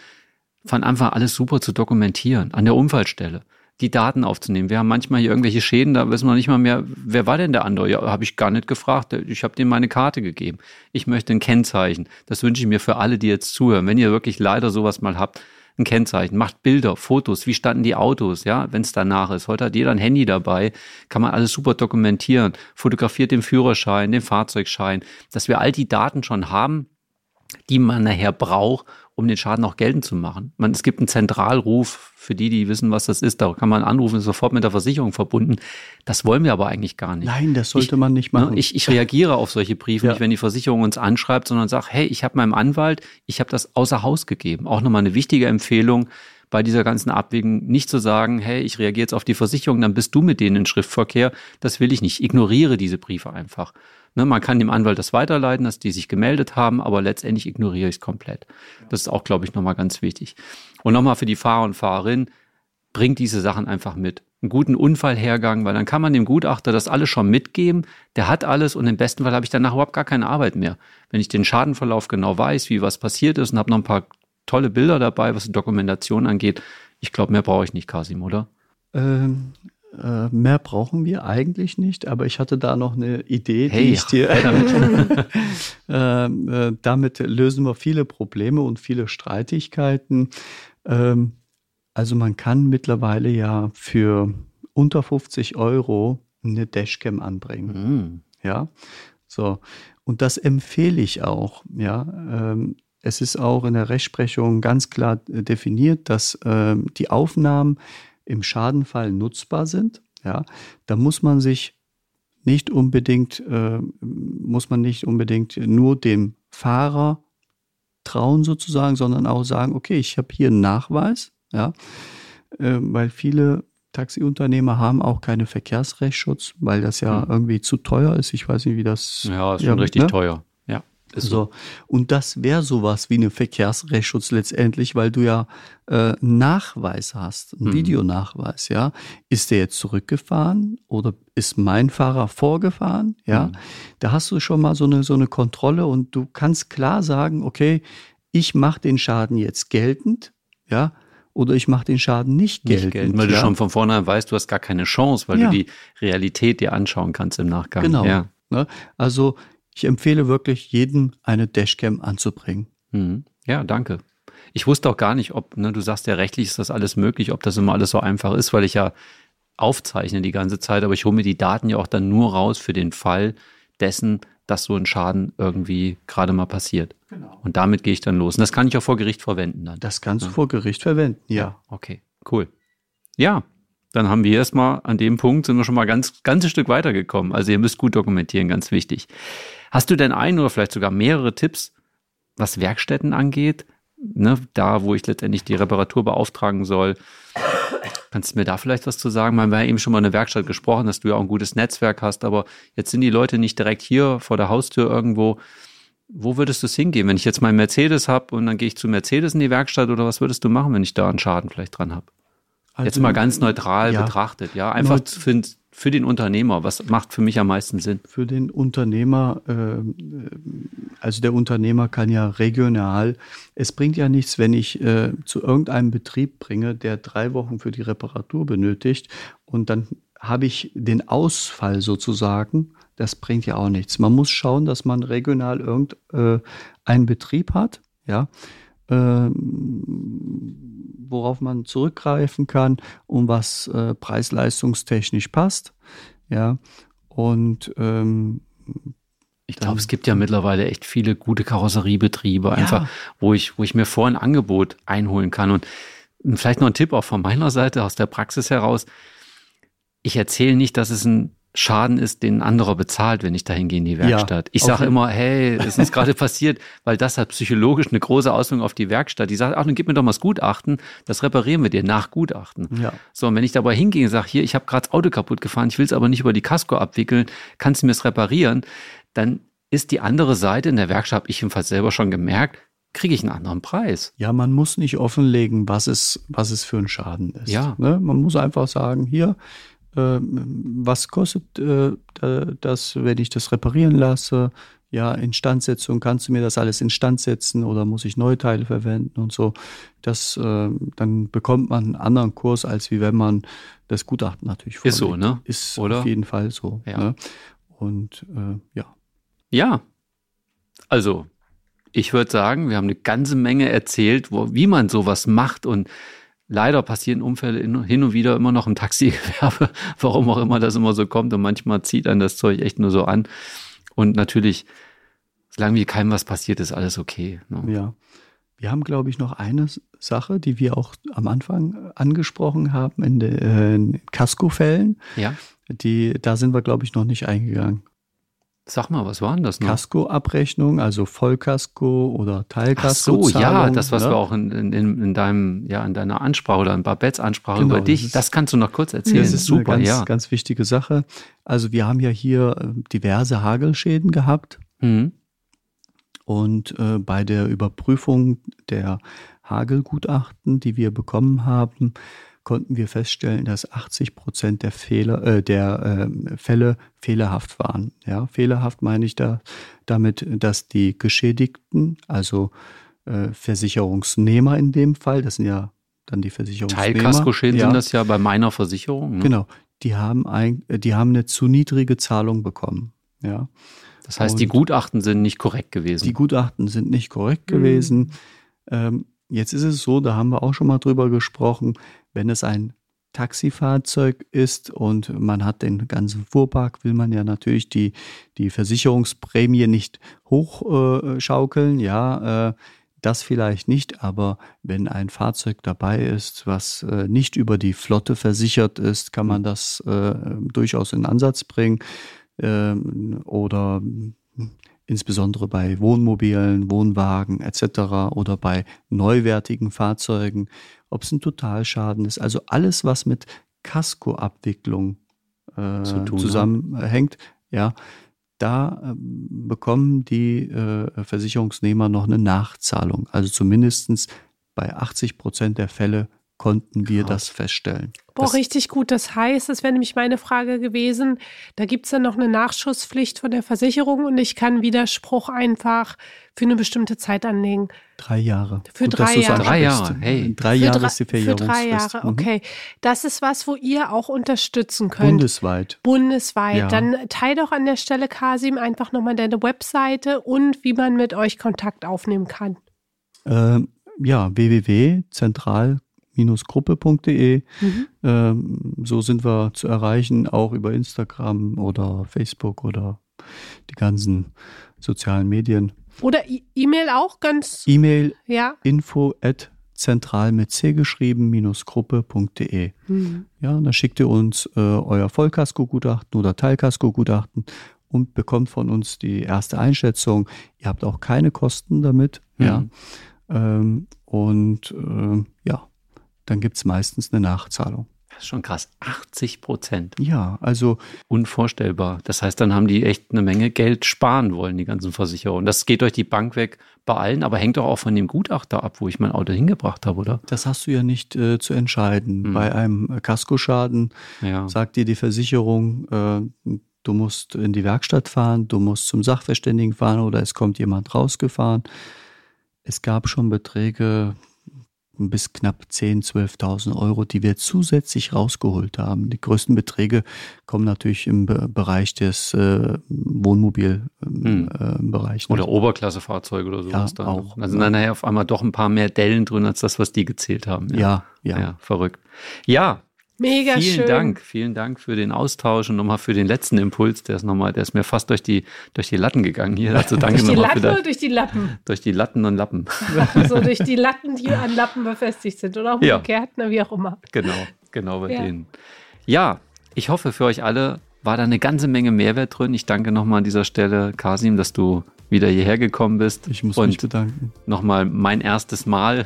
von Anfang alles super zu dokumentieren, an der Unfallstelle die Daten aufzunehmen. Wir haben manchmal hier irgendwelche Schäden, da wissen wir nicht mal mehr, wer war denn der andere? Ja, habe ich gar nicht gefragt. Ich habe dem meine Karte gegeben. Ich möchte ein Kennzeichen. Das wünsche ich mir für alle, die jetzt zuhören. Wenn ihr wirklich leider sowas mal habt, ein Kennzeichen, macht Bilder, Fotos, wie standen die Autos, ja, wenn es danach ist. Heute hat jeder ein Handy dabei, kann man alles super dokumentieren, fotografiert den Führerschein, den Fahrzeugschein, dass wir all die Daten schon haben, die man nachher braucht, um den Schaden auch geltend zu machen. Man, es gibt einen Zentralruf für die, die wissen, was das ist. Da kann man anrufen, ist sofort mit der Versicherung verbunden. Das wollen wir aber eigentlich gar nicht. Nein, das sollte ich, man nicht machen. Ne, ich, ich reagiere auf solche Briefe ja. nicht, wenn die Versicherung uns anschreibt, sondern sage, hey, ich habe meinem Anwalt, ich habe das außer Haus gegeben. Auch nochmal eine wichtige Empfehlung. bei dieser ganzen Abwägung nicht zu sagen, hey, ich reagiere jetzt auf die Versicherung, dann bist du mit denen in Schriftverkehr. Das will ich nicht. Ignoriere diese Briefe einfach. Ne, man kann dem Anwalt das weiterleiten, dass die sich gemeldet haben, aber letztendlich ignoriere ich es komplett. Das ist auch, glaube ich, nochmal ganz wichtig. Und nochmal für die Fahrer und Fahrerinnen, bringt diese Sachen einfach mit. Einen guten Unfallhergang, weil dann kann man dem Gutachter das alles schon mitgeben. Der hat alles und im besten Fall habe ich danach überhaupt gar keine Arbeit mehr. Wenn ich den Schadenverlauf genau weiß, wie was passiert ist und habe noch ein paar tolle Bilder dabei, was die Dokumentation angeht. Ich glaube, mehr brauche ich nicht, Kasim, oder? Ähm, äh, mehr brauchen wir eigentlich nicht, aber ich hatte da noch eine Idee, hey, die ich dir. damit. ähm, äh, damit lösen wir viele Probleme und viele Streitigkeiten. Ähm, also man kann mittlerweile ja für unter 50 Euro eine Dashcam anbringen. Mhm. Ja, so. Und das empfehle ich auch. Ja, ähm, es ist auch in der Rechtsprechung ganz klar definiert, dass äh, die Aufnahmen im Schadenfall nutzbar sind. Ja, da muss man sich nicht unbedingt, äh, muss man nicht unbedingt nur dem Fahrer trauen sozusagen, sondern auch sagen, okay, ich habe hier einen Nachweis, ja, äh, weil viele Taxiunternehmer haben auch keine Verkehrsrechtsschutz, weil das ja hm. irgendwie zu teuer ist. Ich weiß nicht, wie das. Ja, ist schon ja, richtig ne? teuer. So. Und das wäre sowas wie eine Verkehrsrechtsschutz letztendlich, weil du ja äh, Nachweis hast, einen mhm. Videonachweis, ja. Ist der jetzt zurückgefahren oder ist mein Fahrer vorgefahren? Ja. Mhm. Da hast du schon mal so eine, so eine Kontrolle und du kannst klar sagen, okay, ich mache den Schaden jetzt geltend, ja, oder ich mache den Schaden nicht geltend. Nicht geltend weil ja? du schon von vornherein weißt, du hast gar keine Chance, weil ja. du die Realität dir anschauen kannst im Nachgang. Genau. Ja. Ne? Also ich empfehle wirklich, jedem eine Dashcam anzubringen. Mhm. Ja, danke. Ich wusste auch gar nicht, ob, ne, du sagst ja rechtlich ist das alles möglich, ob das immer alles so einfach ist, weil ich ja aufzeichne die ganze Zeit, aber ich hole mir die Daten ja auch dann nur raus für den Fall dessen, dass so ein Schaden irgendwie gerade mal passiert. Genau. Und damit gehe ich dann los. Und das kann ich auch vor Gericht verwenden dann. Das kannst ja. du vor Gericht verwenden, ja. ja. Okay, cool. Ja, dann haben wir erstmal an dem Punkt sind wir schon mal ganz ganzes Stück weitergekommen. Also ihr müsst gut dokumentieren, ganz wichtig. Hast du denn ein oder vielleicht sogar mehrere Tipps, was Werkstätten angeht? Ne, da, wo ich letztendlich die Reparatur beauftragen soll. Kannst du mir da vielleicht was zu sagen? Wir haben ja eben schon mal eine Werkstatt gesprochen, dass du ja auch ein gutes Netzwerk hast, aber jetzt sind die Leute nicht direkt hier vor der Haustür irgendwo. Wo würdest du es hingehen, wenn ich jetzt meinen Mercedes habe und dann gehe ich zu Mercedes in die Werkstatt oder was würdest du machen, wenn ich da einen Schaden vielleicht dran habe? Also, Jetzt mal ganz neutral ja, betrachtet, ja. Einfach für, für, den Unternehmer. Was macht für mich am meisten Sinn? Für den Unternehmer, äh, also der Unternehmer kann ja regional, es bringt ja nichts, wenn ich äh, zu irgendeinem Betrieb bringe, der drei Wochen für die Reparatur benötigt und dann habe ich den Ausfall sozusagen. Das bringt ja auch nichts. Man muss schauen, dass man regional irgendeinen äh, Betrieb hat, ja, ähm, worauf man zurückgreifen kann und was äh, preis-leistungstechnisch passt. Ja, und ähm, ich glaube, es gibt ja mittlerweile echt viele gute Karosseriebetriebe, einfach, wo ich, wo ich mir vor ein Angebot einholen kann. Und vielleicht noch ein Tipp auch von meiner Seite aus der Praxis heraus. Ich erzähle nicht, dass es ein Schaden ist, den ein anderer bezahlt, wenn ich dahin gehe in die Werkstatt. Ja, ich sage immer, hey, ist uns gerade passiert, weil das hat psychologisch eine große Auswirkung auf die Werkstatt. Die sagt, ach, dann gib mir doch mal das Gutachten, das reparieren wir dir nach Gutachten. Ja. So, und wenn ich dabei hingehe und sage, hier, ich habe gerade das Auto kaputt gefahren, ich will es aber nicht über die Casco abwickeln, kannst du mir es reparieren, dann ist die andere Seite in der Werkstatt, habe ich jedenfalls selber schon gemerkt, kriege ich einen anderen Preis. Ja, man muss nicht offenlegen, was es, was es für ein Schaden ist. Ja. Ne? Man muss einfach sagen, hier, was kostet äh, das, wenn ich das reparieren lasse? Ja, Instandsetzung, kannst du mir das alles instand setzen oder muss ich Neuteile verwenden und so? Das, äh, dann bekommt man einen anderen Kurs, als wie wenn man das Gutachten natürlich vorlegt. Ist so, ne? Ist Oder? auf jeden Fall so. Ja. Ne? Und äh, ja. Ja. Also, ich würde sagen, wir haben eine ganze Menge erzählt, wo, wie man sowas macht und Leider passieren Unfälle hin und wieder immer noch im Taxigewerbe, warum auch immer das immer so kommt. Und manchmal zieht dann das Zeug echt nur so an. Und natürlich, solange wie keinem was passiert, ist alles okay. Ne? Ja. Wir haben, glaube ich, noch eine Sache, die wir auch am Anfang angesprochen haben in den äh, Casco-Fällen. Ja. Die, da sind wir, glaube ich, noch nicht eingegangen. Sag mal, was war denn das noch? Kaskoabrechnung, also Vollkasko oder Ach Teilkasko. so, ja, das, was wir auch in, in, in, deinem, ja, in deiner Ansprache oder in Babettes Ansprache Genau, über dich, das das, ist- kannst du noch kurz erzählen. Das ist Super, eine ganz, ja. ganz wichtige Sache. Also wir haben ja hier äh, diverse Hagelschäden gehabt Mhm. und äh, bei der Überprüfung der Hagelgutachten, die wir bekommen haben, konnten wir feststellen, dass 80 Prozent der Fehler, äh, der ähm, Fälle fehlerhaft waren. Ja, fehlerhaft meine ich da damit, dass die Geschädigten, also äh, Versicherungsnehmer in dem Fall, das sind ja dann die Versicherungsnehmer. Teilkaskoschäden ja, sind das ja bei meiner Versicherung. Ne? Genau, die haben, ein, äh, die haben eine zu niedrige Zahlung bekommen. Ja, Das heißt, die Und- Gutachten sind nicht korrekt gewesen. die Gutachten sind nicht korrekt Mhm. gewesen. Ähm, jetzt ist es so, da haben wir auch schon mal drüber gesprochen, wenn es ein Taxifahrzeug ist und man hat den ganzen Fuhrpark, will man ja natürlich die, die Versicherungsprämie nicht hochschaukeln. Äh, ja, äh, das vielleicht nicht, aber wenn ein Fahrzeug dabei ist, was äh, nicht über die Flotte versichert ist, kann man das äh, durchaus in Ansatz bringen. Ähm, oder insbesondere bei Wohnmobilen, Wohnwagen etc. oder bei neuwertigen Fahrzeugen, ob es ein Totalschaden ist. Also alles, was mit Kaskoabwicklung äh, zusammenhängt, ja, da ähm, bekommen die äh, Versicherungsnehmer noch eine Nachzahlung. Also zumindestens bei 80 Prozent der Fälle konnten wir Krass. das feststellen. Boah, Das- richtig gut. Das heißt, das wäre nämlich meine Frage gewesen, da gibt es dann noch eine Nachschusspflicht von der Versicherung und ich kann Widerspruch einfach für eine bestimmte Zeit anlegen. Drei Jahre. Für dass drei Jahre. Drei. Jahre, hey. Drei Für Jahre drei- ist die Für Verjährungsfrist. drei Jahre, Mhm. okay. Das ist was, wo ihr auch unterstützen könnt. Bundesweit. Bundesweit. Ja. Dann teil doch an der Stelle, Kasim, einfach nochmal deine Webseite und wie man mit euch Kontakt aufnehmen kann. Ähm, ja, www.zentral-gruppe.de. Mhm. Ähm, so sind wir zu erreichen, auch über Instagram oder Facebook oder die ganzen sozialen Medien. Oder E- E-Mail auch ganz, E-Mail ja. info at zentral mit c geschrieben minus gruppe.de. Mhm. Ja, dann schickt ihr uns äh, euer Vollkasko-Gutachten oder Teilkasko-Gutachten und bekommt von uns die erste Einschätzung. Ihr habt auch keine Kosten damit. Ja. Mhm. Ähm, und ähm, ja, dann gibt's meistens eine Nachzahlung. Das ist schon krass. 80 Prozent. Ja, also Unvorstellbar. Das heißt, dann haben die echt eine Menge Geld sparen wollen, die ganzen Versicherungen. Das geht durch die Bank weg bei allen, aber hängt doch auch von dem Gutachter ab, wo ich mein Auto hingebracht habe, oder? das hast du ja nicht äh, zu entscheiden. Mhm. Bei einem Kaskoschaden Ja. sagt dir die Versicherung, äh, du musst in die Werkstatt fahren, du musst zum Sachverständigen fahren oder es kommt jemand rausgefahren. Es gab schon Beträge bis knapp 10.000, 12.000 Euro, die wir zusätzlich rausgeholt haben. Die größten Beträge kommen natürlich im Be Bereich des äh, Wohnmobilbereich. Oder Oberklassefahrzeuge oder sowas Ja, auch. Da sind dann nachher auf einmal doch ein paar mehr Dellen drin, als das, was die gezählt haben. ja, ja. ja. verrückt. Ja, Mega vielen schön. Dank. Vielen Dank für den Austausch und nochmal für den letzten Impuls. Der ist nochmal, der ist mir fast durch die, durch die Latten gegangen hier. Also danke Durch die Latten oder durch die Lappen? durch die Latten und Lappen. so durch die Latten, die an Lappen befestigt sind oder Ja. umgekehrt, na, wie auch immer. Genau, genau bei Ja. denen. Ja, ich hoffe für euch alle war da eine ganze Menge Mehrwert drin. Ich danke nochmal an dieser Stelle, Kasim, dass du wieder hierher gekommen bist Ich muss und mich bedanken. nochmal mein erstes Mal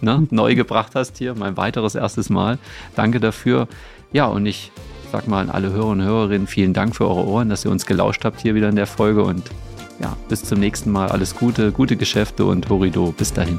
ne, neu gebracht hast hier, mein weiteres erstes Mal. Danke dafür. Ja, und ich sag mal an alle Hörer und Hörerinnen, vielen Dank für eure Ohren, dass ihr uns gelauscht habt hier wieder in der Folge und ja, bis zum nächsten Mal. Alles Gute, gute Geschäfte und Horido. Bis dahin.